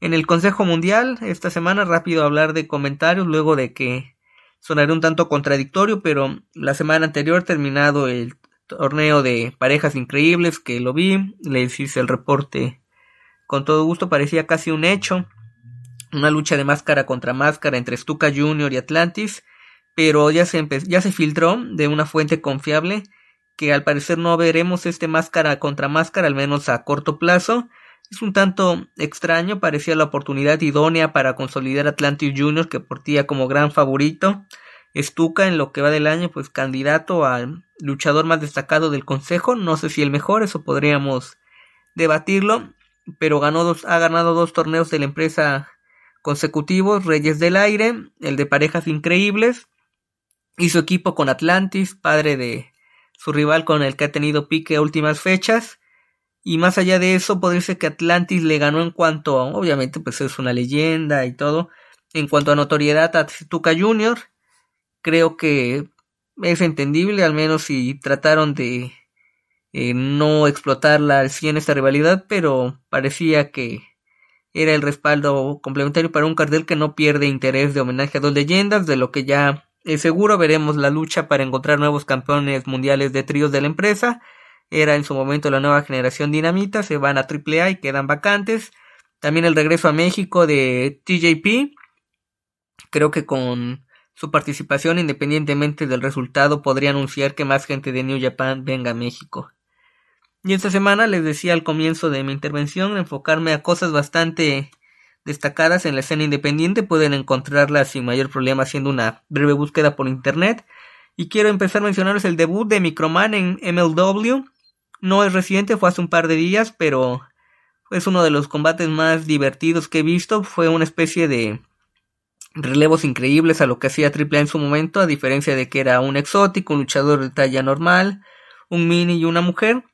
En el Consejo Mundial, esta semana rápido hablar de comentarios, luego de que sonaré un tanto contradictorio, pero la semana anterior terminado el torneo de parejas increíbles que lo vi, les hice el reporte con todo gusto, parecía casi un hecho, una lucha de máscara contra máscara entre Stuka Jr. y Atlantis, pero ya se, ya se filtró de una fuente confiable que al parecer no veremos este máscara contra máscara, al menos a corto plazo. Es un tanto extraño, parecía la oportunidad idónea para consolidar Atlantis Jr., que portía como gran favorito. Stuka en lo que va del año, pues candidato al luchador más destacado del consejo, no sé si el mejor, eso podríamos debatirlo, pero ganó dos, ha ganado dos torneos de la empresa consecutivos, Reyes del Aire, el de parejas increíbles, y su equipo con Atlantis, padre de su rival con el que ha tenido pique a últimas fechas. Y más allá de eso, podría decir que Atlantis le ganó en cuanto a, obviamente, pues es una leyenda y todo. En cuanto a notoriedad a Tuca Jr., creo que es entendible, al menos si trataron de eh, no explotarla al 100 esta rivalidad, pero parecía que era el respaldo complementario para un cartel que no pierde interés de homenaje a dos leyendas, de lo que ya eh, seguro veremos la lucha para encontrar nuevos campeones mundiales de tríos de la empresa. Era en su momento la nueva generación dinamita, se van a AAA y quedan vacantes. También el regreso a México de TJP. Creo que con su participación, independientemente del resultado, podría anunciar que más gente de New Japan venga a México. Y esta semana les decía al comienzo de mi intervención enfocarme a cosas bastante destacadas en la escena independiente, pueden encontrarlas sin mayor problema haciendo una breve búsqueda por internet. Y quiero empezar a mencionarles el debut de Microman en MLW. No es reciente, fue hace un par de días, pero es uno de los combates más divertidos que he visto. Fue una especie de relevos increíbles a lo que hacía AAA en su momento, a diferencia de que era un exótico, un luchador de talla normal, un mini y una mujer.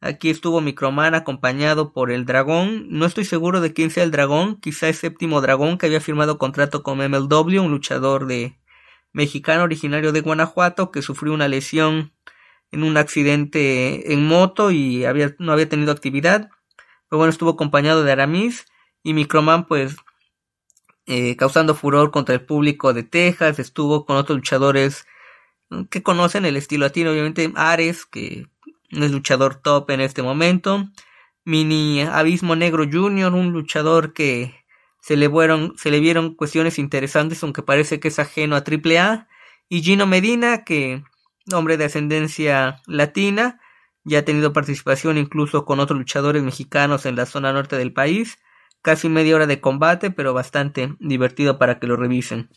Aquí estuvo Microman acompañado por el dragón. No estoy seguro de quién sea el dragón. Quizá es séptimo dragón que había firmado contrato con MLW, un luchador de mexicano originario de Guanajuato que sufrió una lesión en un accidente en moto y no había tenido actividad. Pero bueno, estuvo acompañado de Aramis y Microman pues eh, causando furor contra el público de Texas. Estuvo con otros luchadores que conocen el estilo latino, obviamente Ares, que es luchador top en este momento. Mini Abismo Negro Jr., un luchador que se le, se le vieron cuestiones interesantes, aunque parece que es ajeno a AAA. Y Gino Medina, que hombre de ascendencia latina, ya ha tenido participación incluso con otros luchadores mexicanos en la zona norte del país. Casi media hora de combate, pero bastante divertido para que lo revisen.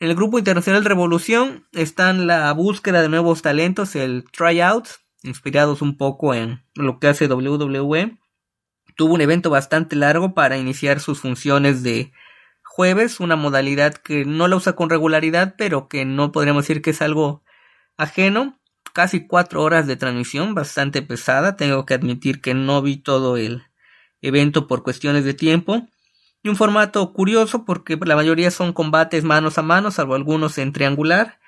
En el grupo internacional Revolución están la búsqueda de nuevos talentos, el tryout, inspirados un poco en lo que hace WWE. Tuvo un evento bastante largo para iniciar sus funciones de jueves, una modalidad que no la usa con regularidad, pero que no podríamos decir que es algo ajeno. Casi cuatro horas de transmisión, bastante pesada. Tengo que admitir que no vi todo el evento por cuestiones de tiempo. Y un formato curioso porque la mayoría son combates manos a mano, salvo algunos en triangular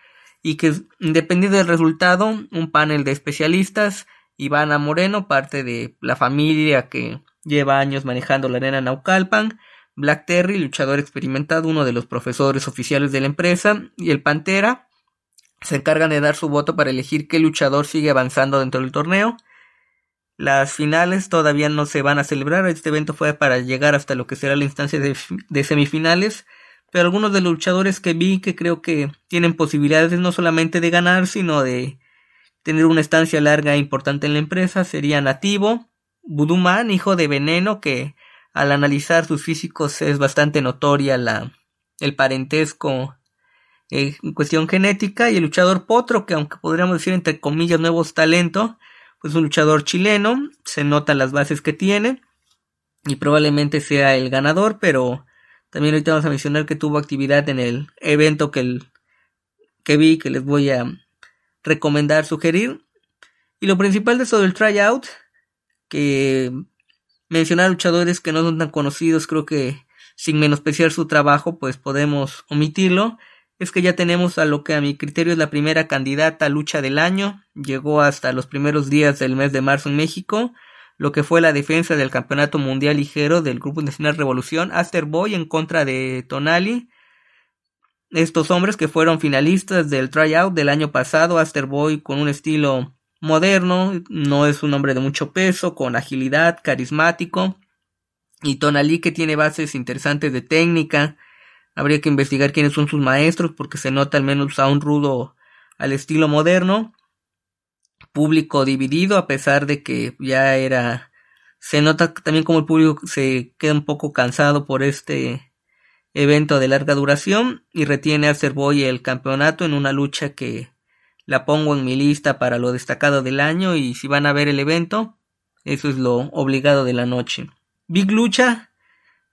y que dependiendo del resultado, un panel de especialistas, Ivana Moreno, parte de la familia que lleva años manejando la arena Naucalpan, Black Terry, luchador experimentado, uno de los profesores oficiales de la empresa, y el Pantera, se encargan de dar su voto para elegir qué luchador sigue avanzando dentro del torneo. Las finales todavía no se van a celebrar, este evento fue para llegar hasta lo que será la instancia de, semifinales, pero algunos de los luchadores que vi que creo que tienen posibilidades no solamente de ganar, sino de tener una estancia larga e importante en la empresa serían Nativo, Buduman, hijo de Veneno, que al analizar sus físicos es bastante notoria la, el parentesco eh, en cuestión genética, y el luchador Potro, que aunque podríamos decir entre comillas nuevos talento, pues un luchador chileno, se notan las bases que tiene, y probablemente sea el ganador, pero también ahorita vamos a mencionar que tuvo actividad en el evento que, el, que vi, que les voy a recomendar, sugerir. Y lo principal de eso del tryout, que mencionar luchadores que no son tan conocidos, creo que sin menospreciar su trabajo, pues podemos omitirlo. Es que ya tenemos a lo que a mi criterio es la primera candidata a lucha del año. Llegó hasta los primeros días del mes de marzo en México. Lo que fue la defensa del campeonato mundial ligero del Grupo Nacional Revolución, Aster Boy en contra de Tonali. Estos hombres que fueron finalistas del tryout del año pasado, Aster Boy con un estilo moderno, no es un hombre de mucho peso, con agilidad, carismático. Y Tonali que tiene bases interesantes de técnica. Habría que investigar quiénes son sus maestros porque se nota al menos a un rudo al estilo moderno. Público dividido a pesar de que ya era... Se nota también como el público se queda un poco cansado por este evento de larga duración y retiene a Boy el campeonato en una lucha que la pongo en mi lista para lo destacado del año y si van a ver el evento, eso es lo obligado de la noche. Big Lucha,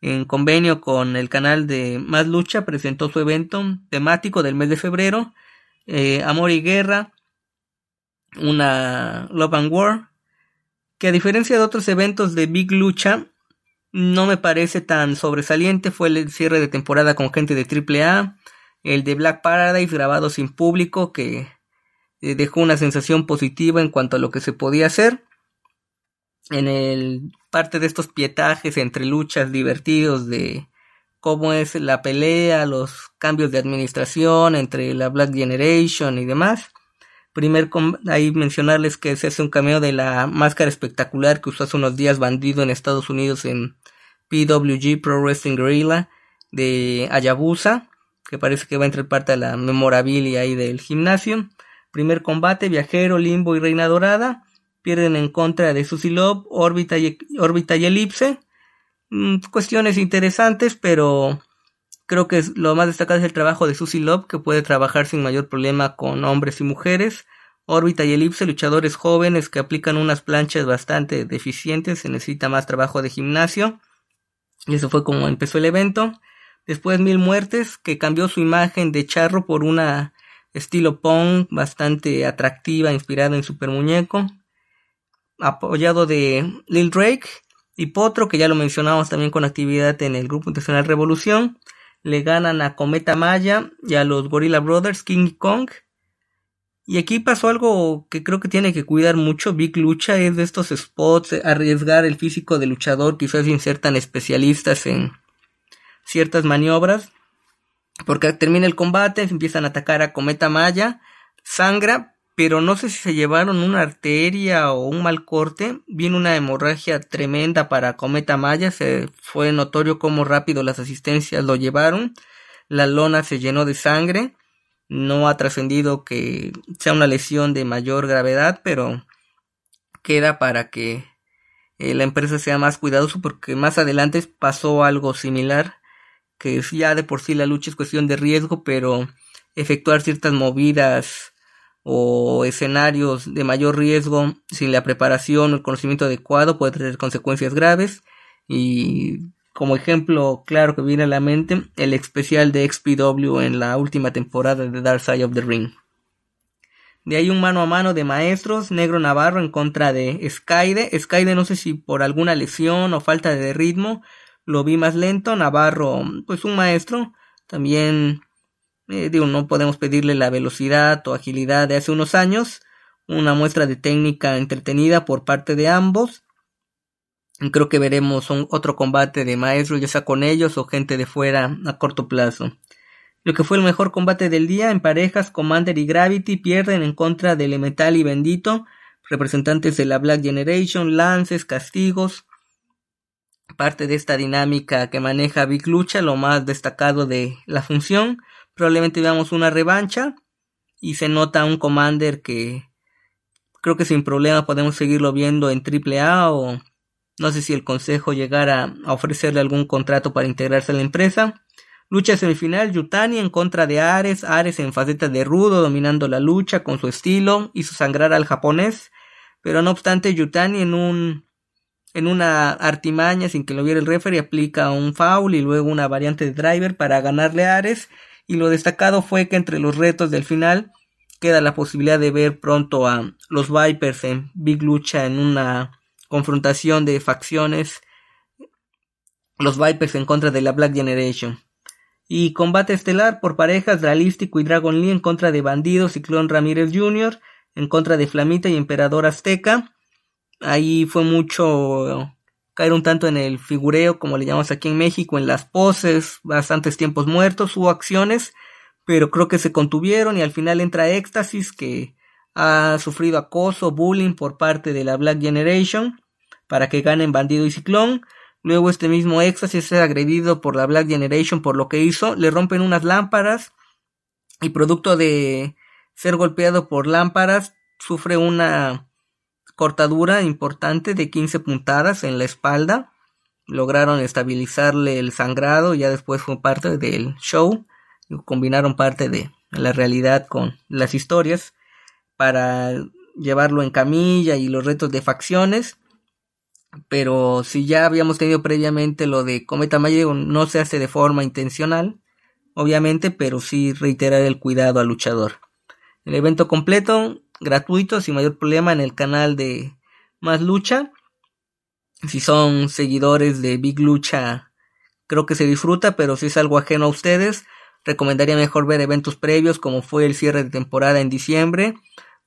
en convenio con el canal de Más Lucha, presentó su evento temático del mes de febrero, eh, Amor y Guerra, una Love and War, que a diferencia de otros eventos de Big Lucha, no me parece tan sobresaliente, fue el cierre de temporada con gente de AAA, el de Black Paradise grabado sin público, que eh, dejó una sensación positiva en cuanto a lo que se podía hacer. En el parte de estos pietajes entre luchas divertidos de cómo es la pelea, los cambios de administración entre la Black Generation y demás. Primer ahí mencionarles que se hace un cameo de la máscara espectacular que usó hace unos días bandido en Estados Unidos en PWG Pro Wrestling Gorilla de Ayabusa, que parece que va a entrar parte de la memorabilia ahí del gimnasio. Primer combate, Viajero, Limbo y Reina Dorada. Pierden en contra de Susilov, Órbita y, órbita y Elipse. Mm, cuestiones interesantes, pero creo que lo más destacado es el trabajo de Susilov, que puede trabajar sin mayor problema con hombres y mujeres. Órbita y Elipse, luchadores jóvenes que aplican unas planchas bastante deficientes, se necesita más trabajo de gimnasio. Y eso fue como empezó el evento. Después Mil Muertes, que cambió su imagen de charro por una estilo punk, bastante atractiva, inspirada en Super Muñeco, apoyado de Lil Drake y Potro, que ya lo mencionamos también con actividad en el Grupo Internacional Revolución, le ganan a Cometa Maya y a los Gorilla Brothers King Kong. Y aquí pasó algo que creo que tiene que cuidar mucho Big Lucha, es de estos spots, arriesgar el físico del luchador, quizás sin ser tan especialistas en ciertas maniobras. Porque termina el combate, empiezan a atacar a Cometa Maya, sangra, pero no sé si se llevaron una arteria o un mal corte. Viene una hemorragia tremenda para Cometa Maya, se fue notorio cómo rápido las asistencias lo llevaron. La lona se llenó de sangre. No ha trascendido que sea una lesión de mayor gravedad, pero queda para que eh, la empresa sea más cuidadosa porque más adelante pasó algo similar que ya de por sí la lucha es cuestión de riesgo, pero efectuar ciertas movidas o escenarios de mayor riesgo sin la preparación o el conocimiento adecuado puede tener consecuencias graves y como ejemplo claro que viene a la mente el especial de XPW en la última temporada de Dark Side of the Ring. De ahí un mano a mano de maestros, Negro Navarro en contra de Skyde. Skyde no sé si por alguna lesión o falta de ritmo lo vi más lento. Navarro, pues un maestro. También, eh, digo, no podemos pedirle la velocidad o agilidad de hace unos años. Una muestra de técnica entretenida por parte de ambos. Creo que veremos un, otro combate de maestros, ya sea con ellos o gente de fuera a corto plazo. Lo que fue el mejor combate del día en parejas, Commander y Gravity pierden en contra de Elemental y Bendito, representantes de la Black Generation, lances, castigos, parte de esta dinámica que maneja Big Lucha, lo más destacado de la función. Probablemente veamos una revancha y se nota un Commander que creo que sin problema podemos seguirlo viendo en AAA o no sé si el consejo llegara a ofrecerle algún contrato para integrarse a la empresa. Lucha semifinal, Yutani en contra de Ares, Ares en faceta de rudo dominando la lucha con su estilo, hizo sangrar al japonés, pero no obstante Yutani en un en una artimaña sin que lo viera el referee aplica un foul y luego una variante de driver para ganarle a Ares y lo destacado fue que entre los retos del final queda la posibilidad de ver pronto a los Vipers en Big Lucha en una confrontación de facciones. Los Vipers en contra de la Black Generation. Y combate estelar por parejas Realístico y Dragon Lee en contra de Bandidos y Clon Ramírez Jr. en contra de Flamita y Emperador Azteca. Ahí fue mucho caer un tanto en el figureo, como le llamamos aquí en México, en las poses, bastantes tiempos muertos, hubo acciones, pero creo que se contuvieron y al final entra Éxtasis, que ha sufrido acoso, bullying por parte de la Black Generation, para que ganen Bandido y Ciclón. Luego este mismo Éxtasis es agredido por la Black Generation por lo que hizo, le rompen unas lámparas y producto de ser golpeado por lámparas sufre una cortadura importante de 15 puntadas en la espalda. Lograron estabilizarle el sangrado, ya después fue parte del show. Combinaron parte de la realidad con las historias para llevarlo en camilla y los retos de facciones. Pero si ya habíamos tenido previamente lo de Cometa Mayo, no se hace de forma intencional, obviamente, pero sí reiterar el cuidado al luchador. El evento completo gratuito sin mayor problema en el canal de Más Lucha. Si son seguidores de Big Lucha, creo que se disfruta, pero si es algo ajeno a ustedes, recomendaría mejor ver eventos previos como fue el cierre de temporada en diciembre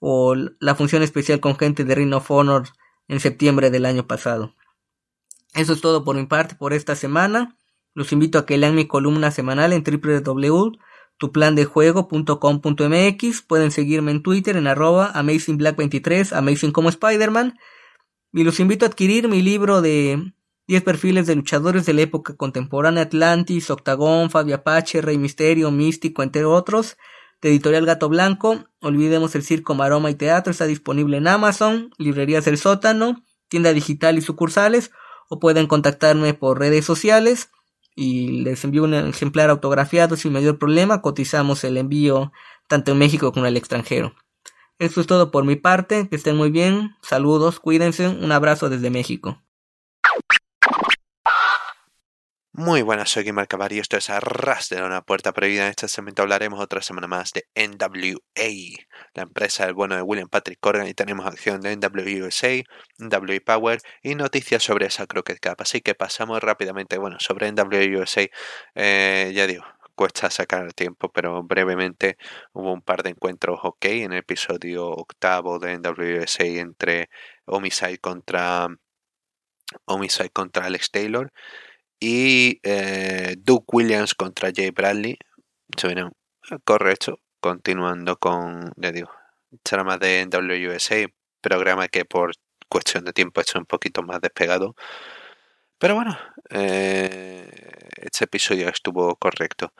o la función especial con gente de Ring of Honor en septiembre del año pasado. Eso es todo por mi parte por esta semana. Los invito a que lean mi columna semanal en www tuplandejuego.com.mx. Pueden seguirme en Twitter en arroba AmazingBlack23, Amazing como Spider-Man. Y los invito a adquirir mi libro de 10 perfiles de luchadores de la época contemporánea Atlantis, Octagón, Fabio Apache, Rey Misterio, Místico, entre otros. De Editorial Gato Blanco. Olvidemos el circo, maroma y teatro. Está disponible en Amazon, Librerías del Sótano, tienda digital y sucursales. O pueden contactarme por redes sociales y les envío un ejemplar autografiado sin mayor problema. Cotizamos el envío tanto en México como en el extranjero. Esto es todo por mi parte. Que estén muy bien. Saludos, cuídense. Un abrazo desde México. Muy buenas, soy Guimar Cavari, esto es Arras de una puerta prohibida. En este segmento hablaremos otra semana más de NWA, la empresa del bueno de William Patrick Corgan, y tenemos acción de NWUSA, NWA Power y noticias sobre esa Crockett Cup. Así que pasamos rápidamente, bueno, sobre NWUSA, eh, ya digo, cuesta sacar el tiempo, pero brevemente hubo un par de encuentros ok en el episodio octavo de NWSA entre Homicide contra Homicide contra Alex Taylor y eh, Duke Williams contra Jay Bradley. Se viene correcto. Continuando con, le digo, trama de WUSA, programa que por cuestión de tiempo hecho un poquito más despegado. Pero bueno, eh, este episodio estuvo correcto.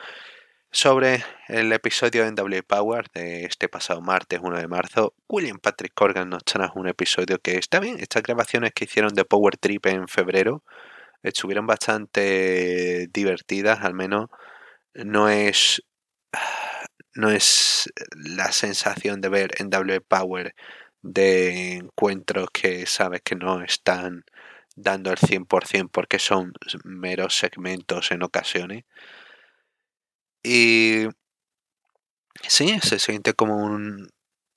Sobre el episodio de NW Power de este pasado martes 1 de marzo, William Patrick Corgan nos trae un episodio que está bien. Estas grabaciones que hicieron de Power Trip en febrero estuvieron bastante divertidas, al menos no es no es la sensación de ver en W Power de encuentros que sabes que no están dando el 100% porque son meros segmentos en ocasiones. Y sí, se siente como un,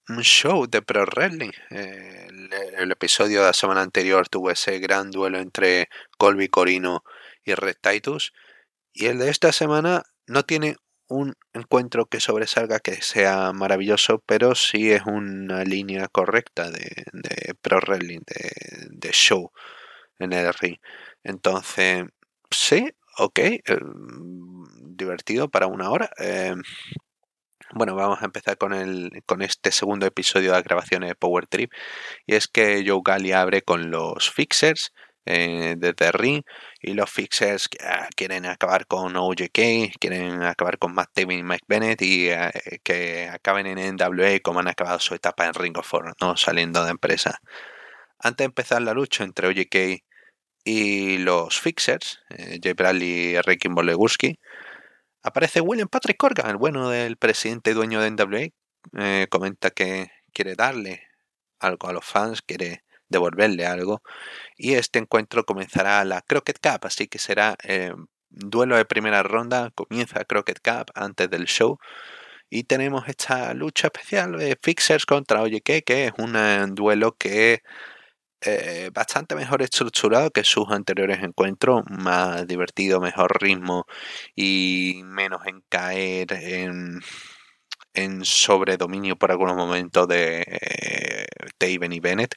un show de pro wrestling. El, episodio de la semana anterior tuvo ese gran duelo entre Colby Corino y Red Titus. Y el de esta semana no tiene un encuentro que sobresalga que sea maravilloso, pero sí es una línea correcta de, pro wrestling, de, show en el ring. Entonces, sí, ok, eh, divertido para una hora. Eh, bueno, vamos a empezar con, el, con este segundo episodio de las grabaciones de Power Trip. Y es que Joe Gali abre con los Fixers eh, desde Ring. Y los Fixers ah, quieren acabar con OJK, quieren acabar con Matt Taven y Mike Bennett. Y eh, que acaben en NWA como han acabado su etapa en Ring of Honor, ¿no? saliendo de empresa. Antes de empezar la lucha entre OJK y los Fixers, eh, Jay Bradley y Ricky Bolegurski, Aparece William Patrick Corgan, el bueno del presidente y dueño de NWA. Eh, comenta que quiere darle algo a los fans, quiere devolverle algo. Y este encuentro comenzará la Crockett Cup, así que será eh, duelo de primera ronda. Comienza Crockett Cup antes del show. Y tenemos esta lucha especial de Fixers contra OJK, que es un eh, duelo que eh, bastante mejor estructurado que sus anteriores encuentros, más divertido, mejor ritmo y menos en caer en, en sobredominio por algunos momentos de eh, y Bennett.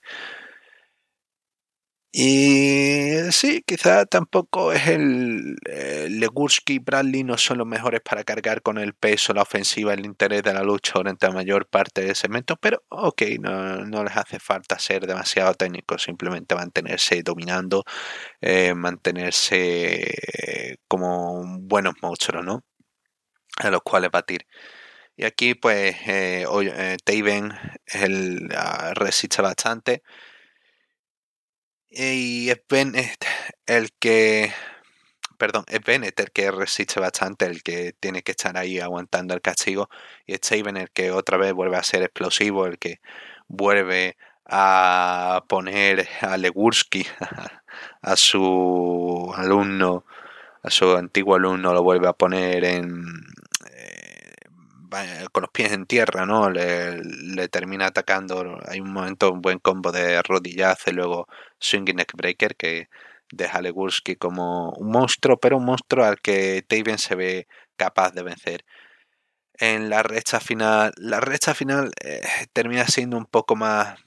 Y sí, quizá tampoco es el. Eh, Legursky y Bradley no son los mejores para cargar con el peso, la ofensiva, el interés de la lucha durante la mayor parte del segmento, pero ok, no, les hace falta ser demasiado técnicos, simplemente mantenerse dominando, eh, mantenerse como buenos monstruos, ¿no? A los cuales batir. Y aquí, pues, eh, eh Taven uh, resiste bastante. Y es Bennett el que. Perdón, es Bennett el que resiste bastante, el que tiene que estar ahí aguantando el castigo. Y es Taven el que otra vez vuelve a ser explosivo, el que vuelve a poner a Legursky, [LAUGHS] a su alumno, a su antiguo alumno, lo vuelve a poner en, con los pies en tierra, ¿no? Le, termina atacando. Hay un momento, un buen combo de rodillazo y luego swinging neckbreaker que deja a Legurski como un monstruo, pero un monstruo al que Taven se ve capaz de vencer. En la recta final, la recta final eh, termina siendo un poco más.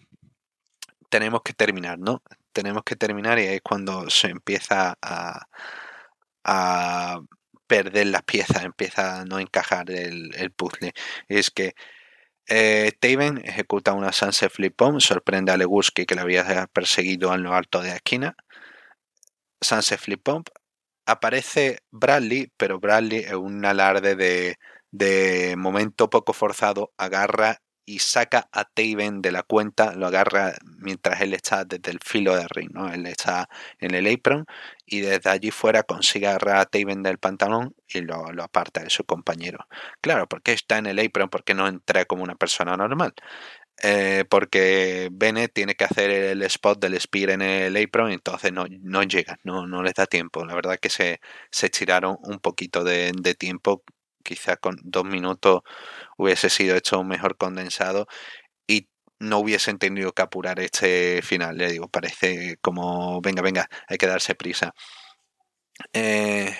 Tenemos que terminar, ¿no? Tenemos que terminar y es cuando se empieza a, a perder las piezas, empieza a no encajar el, puzzle. Es que eh, Taven ejecuta una sunset flip bomb, sorprende a Leguski que le había perseguido en lo alto de la esquina. Sunset flip bomb. Aparece Bradley, pero Bradley en un alarde de, de momento poco forzado agarra y saca a Taven de la cuenta, lo agarra mientras él está desde el filo del ring, ¿no? Él está en el apron y desde allí fuera consigue agarrar a Taven del pantalón y lo, aparta de su compañero. Claro, porque está en el apron, porque no entra como una persona normal. Eh, porque Bennett tiene que hacer el spot del spear en el apron y entonces no, no llega, no, no les da tiempo. La verdad que se, se estiraron un poquito de, de tiempo quizá con dos minutos hubiese sido hecho un mejor condensado y no hubiesen tenido que apurar este final. Le digo, parece como, venga, venga, hay que darse prisa. Eh,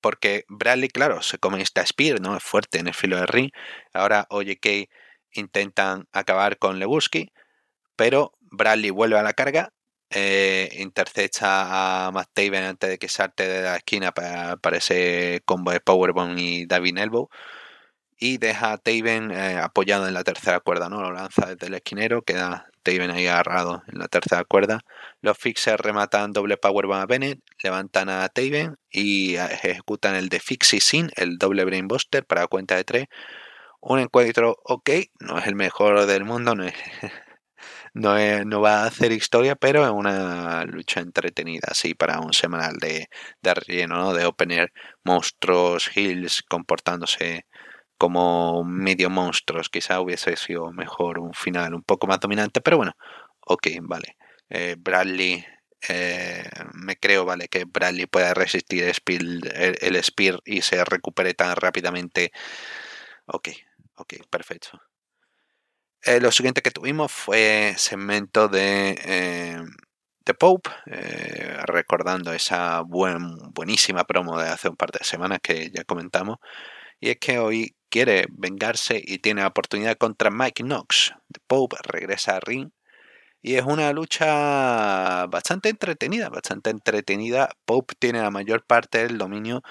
porque Bradley, claro, se come esta Spear, ¿no? Es fuerte en el filo de ring. Ahora oye que intentan acabar con Leguski, pero Bradley vuelve a la carga eh, intercepta a Matt Taven antes de que salte de la esquina para, para ese combo de Powerbomb y David Elbow y deja a Taven eh, apoyado en la tercera cuerda, ¿no? Lo lanza desde el esquinero, queda Taven ahí agarrado en la tercera cuerda. Los fixers rematan doble powerbomb a Bennett, levantan a Taven y ejecutan el de Fixie Sin, el doble Brainbuster para cuenta de tres. Un encuentro ok, no es el mejor del mundo, no es no, no va a hacer historia, pero es una lucha entretenida, así, para un semanal de, de relleno, ¿no? De opener monstruos, hills, comportándose como medio monstruos. Quizá hubiese sido mejor un final un poco más dominante, pero bueno, ok, vale. Eh, Bradley, eh, me creo, vale, que Bradley pueda resistir el, el, Spear y se recupere tan rápidamente. Ok, ok, perfecto. Eh, lo siguiente que tuvimos fue segmento de, eh, de Pope, eh, recordando esa buen, buenísima promo de hace un par de semanas que ya comentamos. Y es que hoy quiere vengarse y tiene oportunidad contra Mike Knox. The Pope regresa a ring y es una lucha bastante entretenida, bastante entretenida. Pope tiene la mayor parte del dominio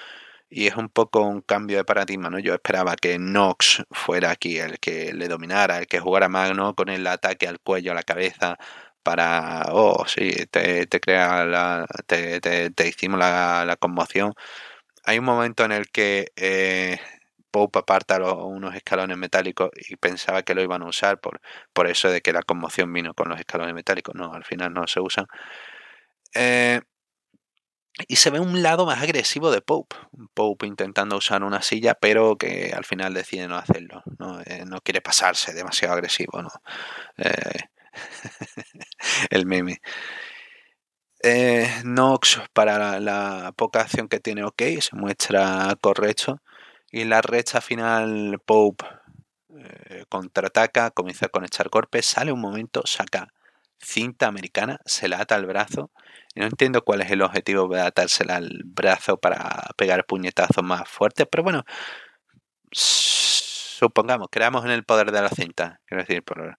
y es un poco un cambio de paradigma, ¿no? Yo esperaba que Nox fuera aquí el que le dominara, el que jugara Magno con el ataque al cuello, a la cabeza, para, oh, sí, te, te la, te, hicimos la, conmoción. Hay un momento en el que eh, Pope aparta los, unos escalones metálicos y pensaba que lo iban a usar por, por eso de que la conmoción vino con los escalones metálicos. No, al final no se usan. Eh, y se ve un lado más agresivo de Pope. Pope intentando usar una silla, pero que al final decide no hacerlo. No, eh, quiere pasarse demasiado agresivo. ¿no? Eh, [LAUGHS] el meme. Eh, Nox, para la, poca acción que tiene, ok, se muestra correcto. Y la recha final Pope contraataca, comienza con echar golpes, sale un momento, saca cinta americana, se la ata al brazo. Y no entiendo cuál es el objetivo de atársela al brazo para pegar puñetazos más fuertes, pero bueno, supongamos, creamos en el poder de la cinta. Quiero decir, por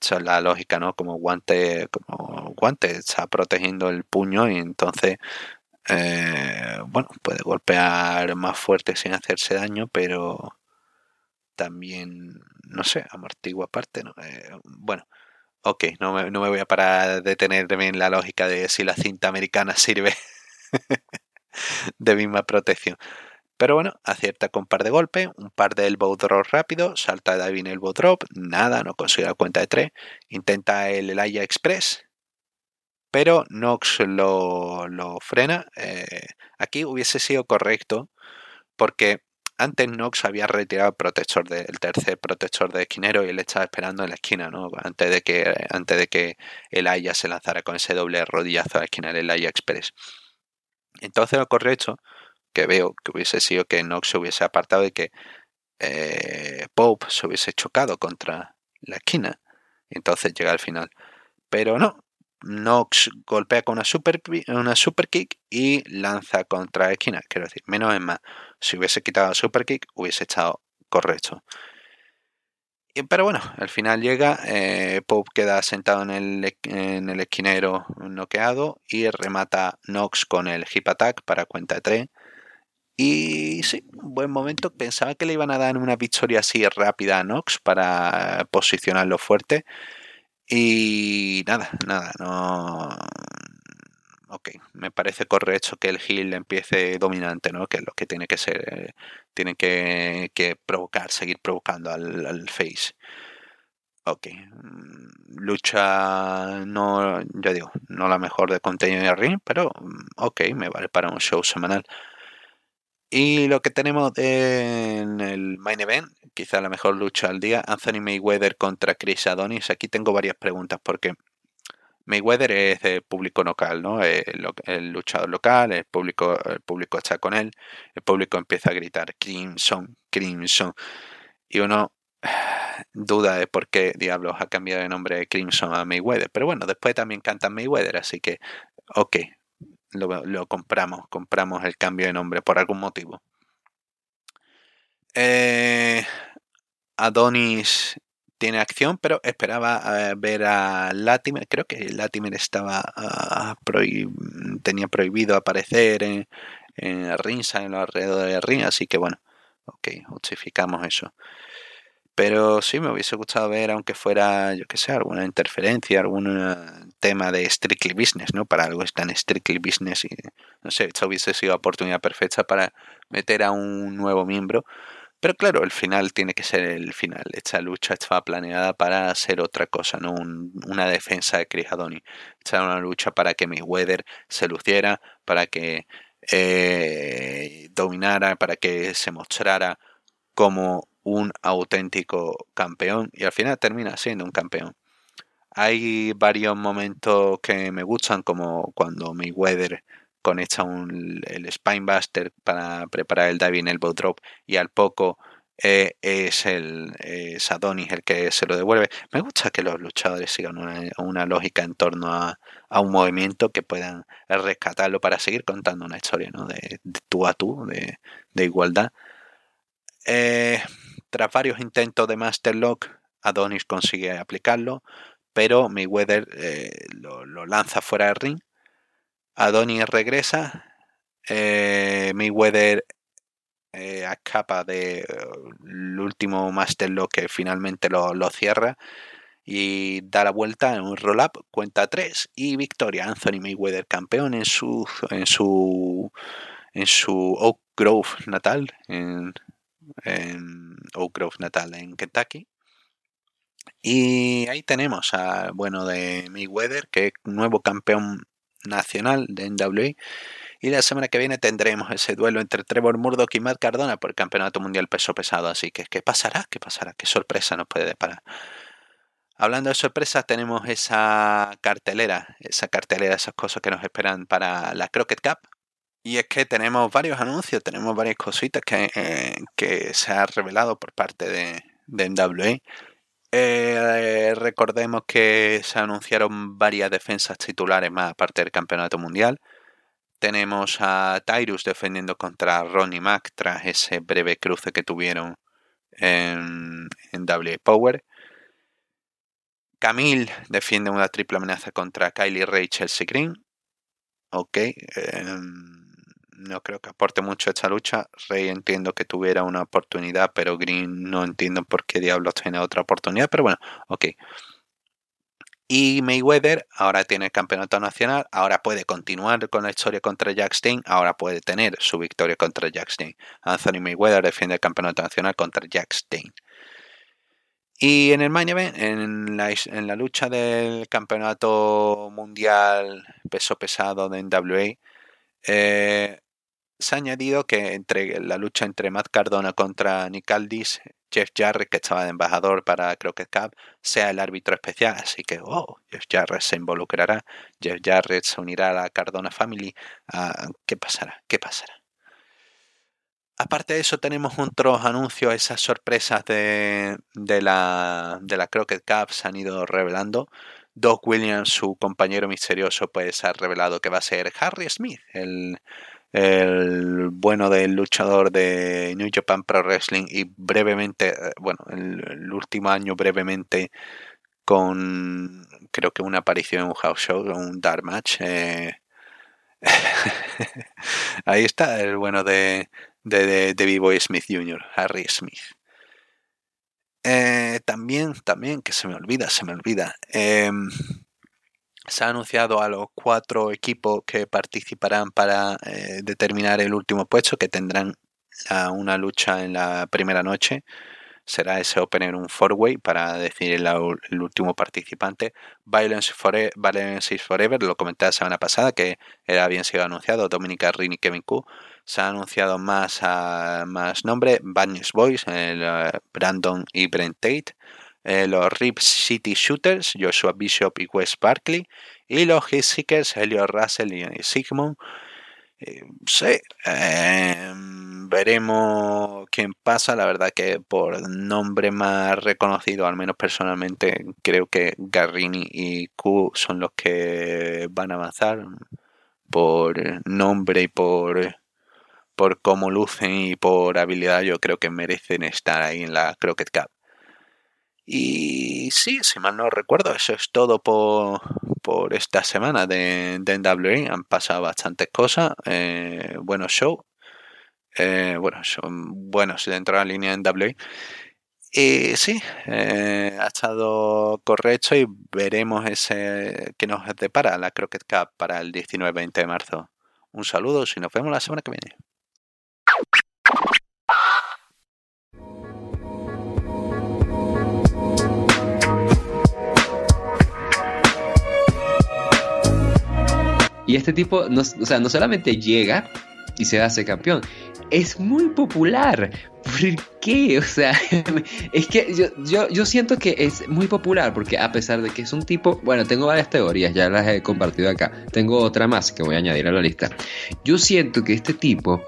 esa es la lógica, ¿no? Como guante, como guante, está protegiendo el puño y entonces, eh, bueno, puede golpear más fuerte sin hacerse daño, pero también, no sé, amortigua aparte, ¿no? Eh, bueno, ok, no me, no me voy a parar a detenerme en la lógica de si la cinta americana sirve [LAUGHS] de misma protección. Pero bueno, acierta con un par de golpes, un par de elbow drop rápido, salta David el elbow drop, nada, no consigue la cuenta de tres, intenta el Elaya Express, pero Nox lo, frena. Eh, aquí hubiese sido correcto porque antes Nox había retirado el protector el tercer protector de esquinero y él estaba esperando en la esquina, ¿no? Antes de que, antes de que el Aya se lanzara con ese doble rodillazo a la esquina del Aya Express. Entonces lo correcto que veo que hubiese sido que Nox se hubiese apartado y que eh, Pope se hubiese chocado contra la esquina. Entonces llega al final. Pero no. Nox golpea con una super, una kick y lanza contra esquina. Quiero decir, menos es más. Si hubiese quitado la super kick, hubiese estado correcto. Pero bueno, al final llega, eh, Pope queda sentado en el, en el esquinero noqueado y remata Nox con el hip attack para cuenta de 3 y sí, un buen momento. Pensaba que le iban a dar una victoria así rápida a Nox para posicionarlo fuerte. Y nada, nada, no. Ok, me parece correcto que el Hill empiece dominante, ¿no? Que es lo que tiene que ser. Eh, tiene que, provocar, seguir provocando al, Face. Ok. Mm, lucha no, ya digo, no la mejor de contenido de ring, pero mm, ok, me vale para un show semanal. Y lo que tenemos en el main event, quizá la mejor lucha al día, Anthony Mayweather contra Chris Adonis. Aquí tengo varias preguntas porque Mayweather es el público local, ¿no? El, luchador local, el público, el público está con él, el público empieza a gritar Crimson, Crimson. Y uno [SIGHS] duda de por qué diablos ha cambiado de nombre de Crimson a Mayweather. Pero bueno, después también canta Mayweather, así que, ok, lo, compramos, compramos el cambio de nombre por algún motivo. Eh, Adonis tiene acción, pero esperaba eh, ver a Latimer. Creo que Latimer estaba ah, tenía prohibido aparecer en, en Rinsa, en los alrededores de Rin, así que bueno, ok, justificamos eso. Pero sí me hubiese gustado ver, aunque fuera, yo que sé, alguna interferencia, algún tema de strictly business, ¿no? Para algo es tan strictly business y, no sé, esta hubiese sido oportunidad perfecta para meter a un nuevo miembro. Pero claro, el final tiene que ser el final. Esta lucha estaba planeada para hacer otra cosa, no una defensa de Chris Adoni. Esta era una lucha para que Mayweather se luciera, para que eh, dominara, para que se mostrara como un auténtico campeón y al final termina siendo un campeón. Hay varios momentos que me gustan, como cuando Mayweather conecta un, el Spinebuster para preparar el diving elbow drop y al poco eh, es el Adonis el que se lo devuelve. Me gusta que los luchadores sigan una, lógica en torno a, un movimiento que puedan rescatarlo para seguir contando una historia ¿no? de, tú a tú, de, de igualdad. Eh, tras varios intentos de Master Lock, Adonis consigue aplicarlo, pero Mayweather eh, lo, lanza fuera del ring. Adonis regresa. Eh, Mayweather eh, escapa del último Master Lock que finalmente lo, cierra y da la vuelta en un roll-up, cuenta 3 y victoria. Anthony Mayweather campeón en su en su en su Oak Grove natal en, en Oak Grove natal en Kentucky. Y ahí tenemos a, bueno, de Mayweather, que es nuevo campeón nacional de NWA. Y la semana que viene tendremos ese duelo entre Trevor Murdoch y Matt Cardona por el Campeonato Mundial Peso Pesado. Así que, ¿qué pasará? ¿Qué pasará? ¿Qué sorpresa nos puede deparar? Hablando de sorpresas, tenemos esa cartelera, esa cartelera, esas cosas que nos esperan para la Crockett Cup, Y es que tenemos varios anuncios, tenemos varias cositas que, eh, que se ha revelado por parte de, de NWA. Eh, recordemos que se anunciaron varias defensas titulares más aparte del campeonato mundial. Tenemos a Tyrus defendiendo contra Ronnie Mac tras ese breve cruce que tuvieron en, en Power. Camille defiende una triple amenaza contra Kylie Ray Chelsea Green. Ok. em, no creo que aporte mucho esta lucha. Rey entiendo que tuviera una oportunidad, pero Green no entiendo por qué diablos tiene otra oportunidad. Pero bueno, ok. Y Mayweather ahora tiene el campeonato nacional, ahora puede continuar con la historia contra Jack Stein, ahora puede tener su victoria contra Jack Stein. Anthony Mayweather defiende el campeonato nacional contra Jack Stein. Y en el main event, en la, en la lucha del campeonato mundial peso pesado de NWA, eh, se ha añadido que entre la lucha entre Matt Cardona contra Nick Aldis, Jeff Jarrett, que estaba de embajador para Crockett Cup, sea el árbitro especial. Así que, oh, Jeff Jarrett se involucrará. Jeff Jarrett se unirá a la Cardona Family. Ah, ¿Qué pasará? ¿Qué pasará? Aparte de eso, tenemos otros anuncios, esas sorpresas de, de, la, de la Crockett Cup se han ido revelando. Doc Williams, su compañero misterioso, pues ha revelado que va a ser Harry Smith, el, el bueno del luchador de New Japan Pro Wrestling y brevemente, eh, bueno, el, el último año brevemente con creo que una aparición en un house show, un dark match. eh, [LAUGHS] Ahí está el bueno de, de, de, B-Boy Smith Jr., Harry Smith. Eh, también, también, que se me olvida, se me olvida. eh, se ha anunciado a los cuatro equipos que participarán para eh, determinar el último puesto, que tendrán una lucha en la primera noche. Será ese opener un four-way para decidir el último participante. Violence, Fore- Violence is Forever, lo comenté la semana pasada, que era bien sido anunciado. Dominica Rini y Kevin Q. Se ha anunciado más, ah, más nombre. Badness Boys, el, eh, Brandon y Brent Tate. Eh, los Rip City Shooters, Joshua Bishop y Wes Barkley. Y los Hit Seekers, Elliot Russell y Sigmund. Eh, sí, eh, veremos quién pasa. La verdad que por nombre más reconocido, al menos personalmente, creo que Garrini y Q son los que van a avanzar por nombre y por, por cómo lucen y por habilidad. Yo creo que merecen estar ahí en la Crockett Cup. Y sí, si mal no recuerdo, eso es todo por, por esta semana de, de NWA. Han pasado bastantes cosas. Eh, buenos shows. Eh, bueno, son buenos dentro de la línea NWA. Y sí, eh, ha estado correcto y veremos ese que nos depara la Crockett Cup para el 19-20 de marzo. Un saludo y nos vemos la semana que viene. Y este tipo, no, o sea, no solamente llega y se hace campeón, es muy popular. ¿Por qué? O sea, [LAUGHS] es que yo, yo, yo siento que es muy popular porque a pesar de que es un tipo, bueno, tengo varias teorías, ya las he compartido acá. Tengo otra más que voy a añadir a la lista. Yo siento que este tipo,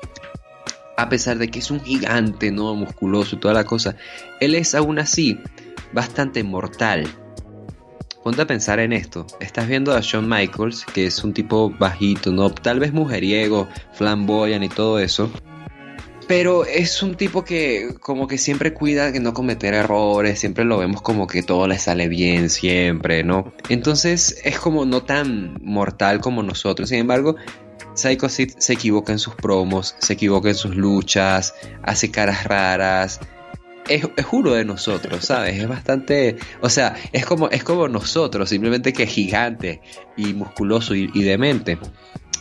a pesar de que es un gigante, ¿no? Musculoso y toda la cosa, él es aún así bastante mortal. Ponte a pensar en esto. Estás viendo a Shawn Michaels, que es un tipo bajito, ¿no? Tal vez mujeriego, flamboyant y todo eso. Pero es un tipo que como que siempre cuida de no cometer errores, siempre lo vemos como que todo le sale bien, siempre, ¿no? Entonces es como no tan mortal como nosotros. Sin embargo, Psycho Sid se equivoca en sus promos, se equivoca en sus luchas, hace caras raras, es, es uno de nosotros, ¿sabes? Es bastante, o sea, es como, es como nosotros, simplemente que es gigante y musculoso y, demente.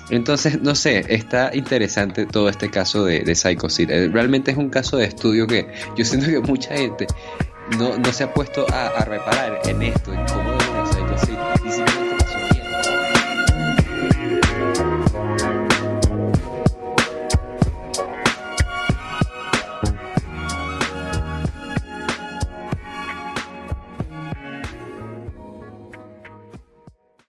Entonces, no sé, está interesante todo este caso de, de Psycho Sid. Eh, Realmente es un caso de estudio que yo siento que mucha gente no, no se ha puesto a, reparar en esto, en cómo es Psycho Sid. Y simplemente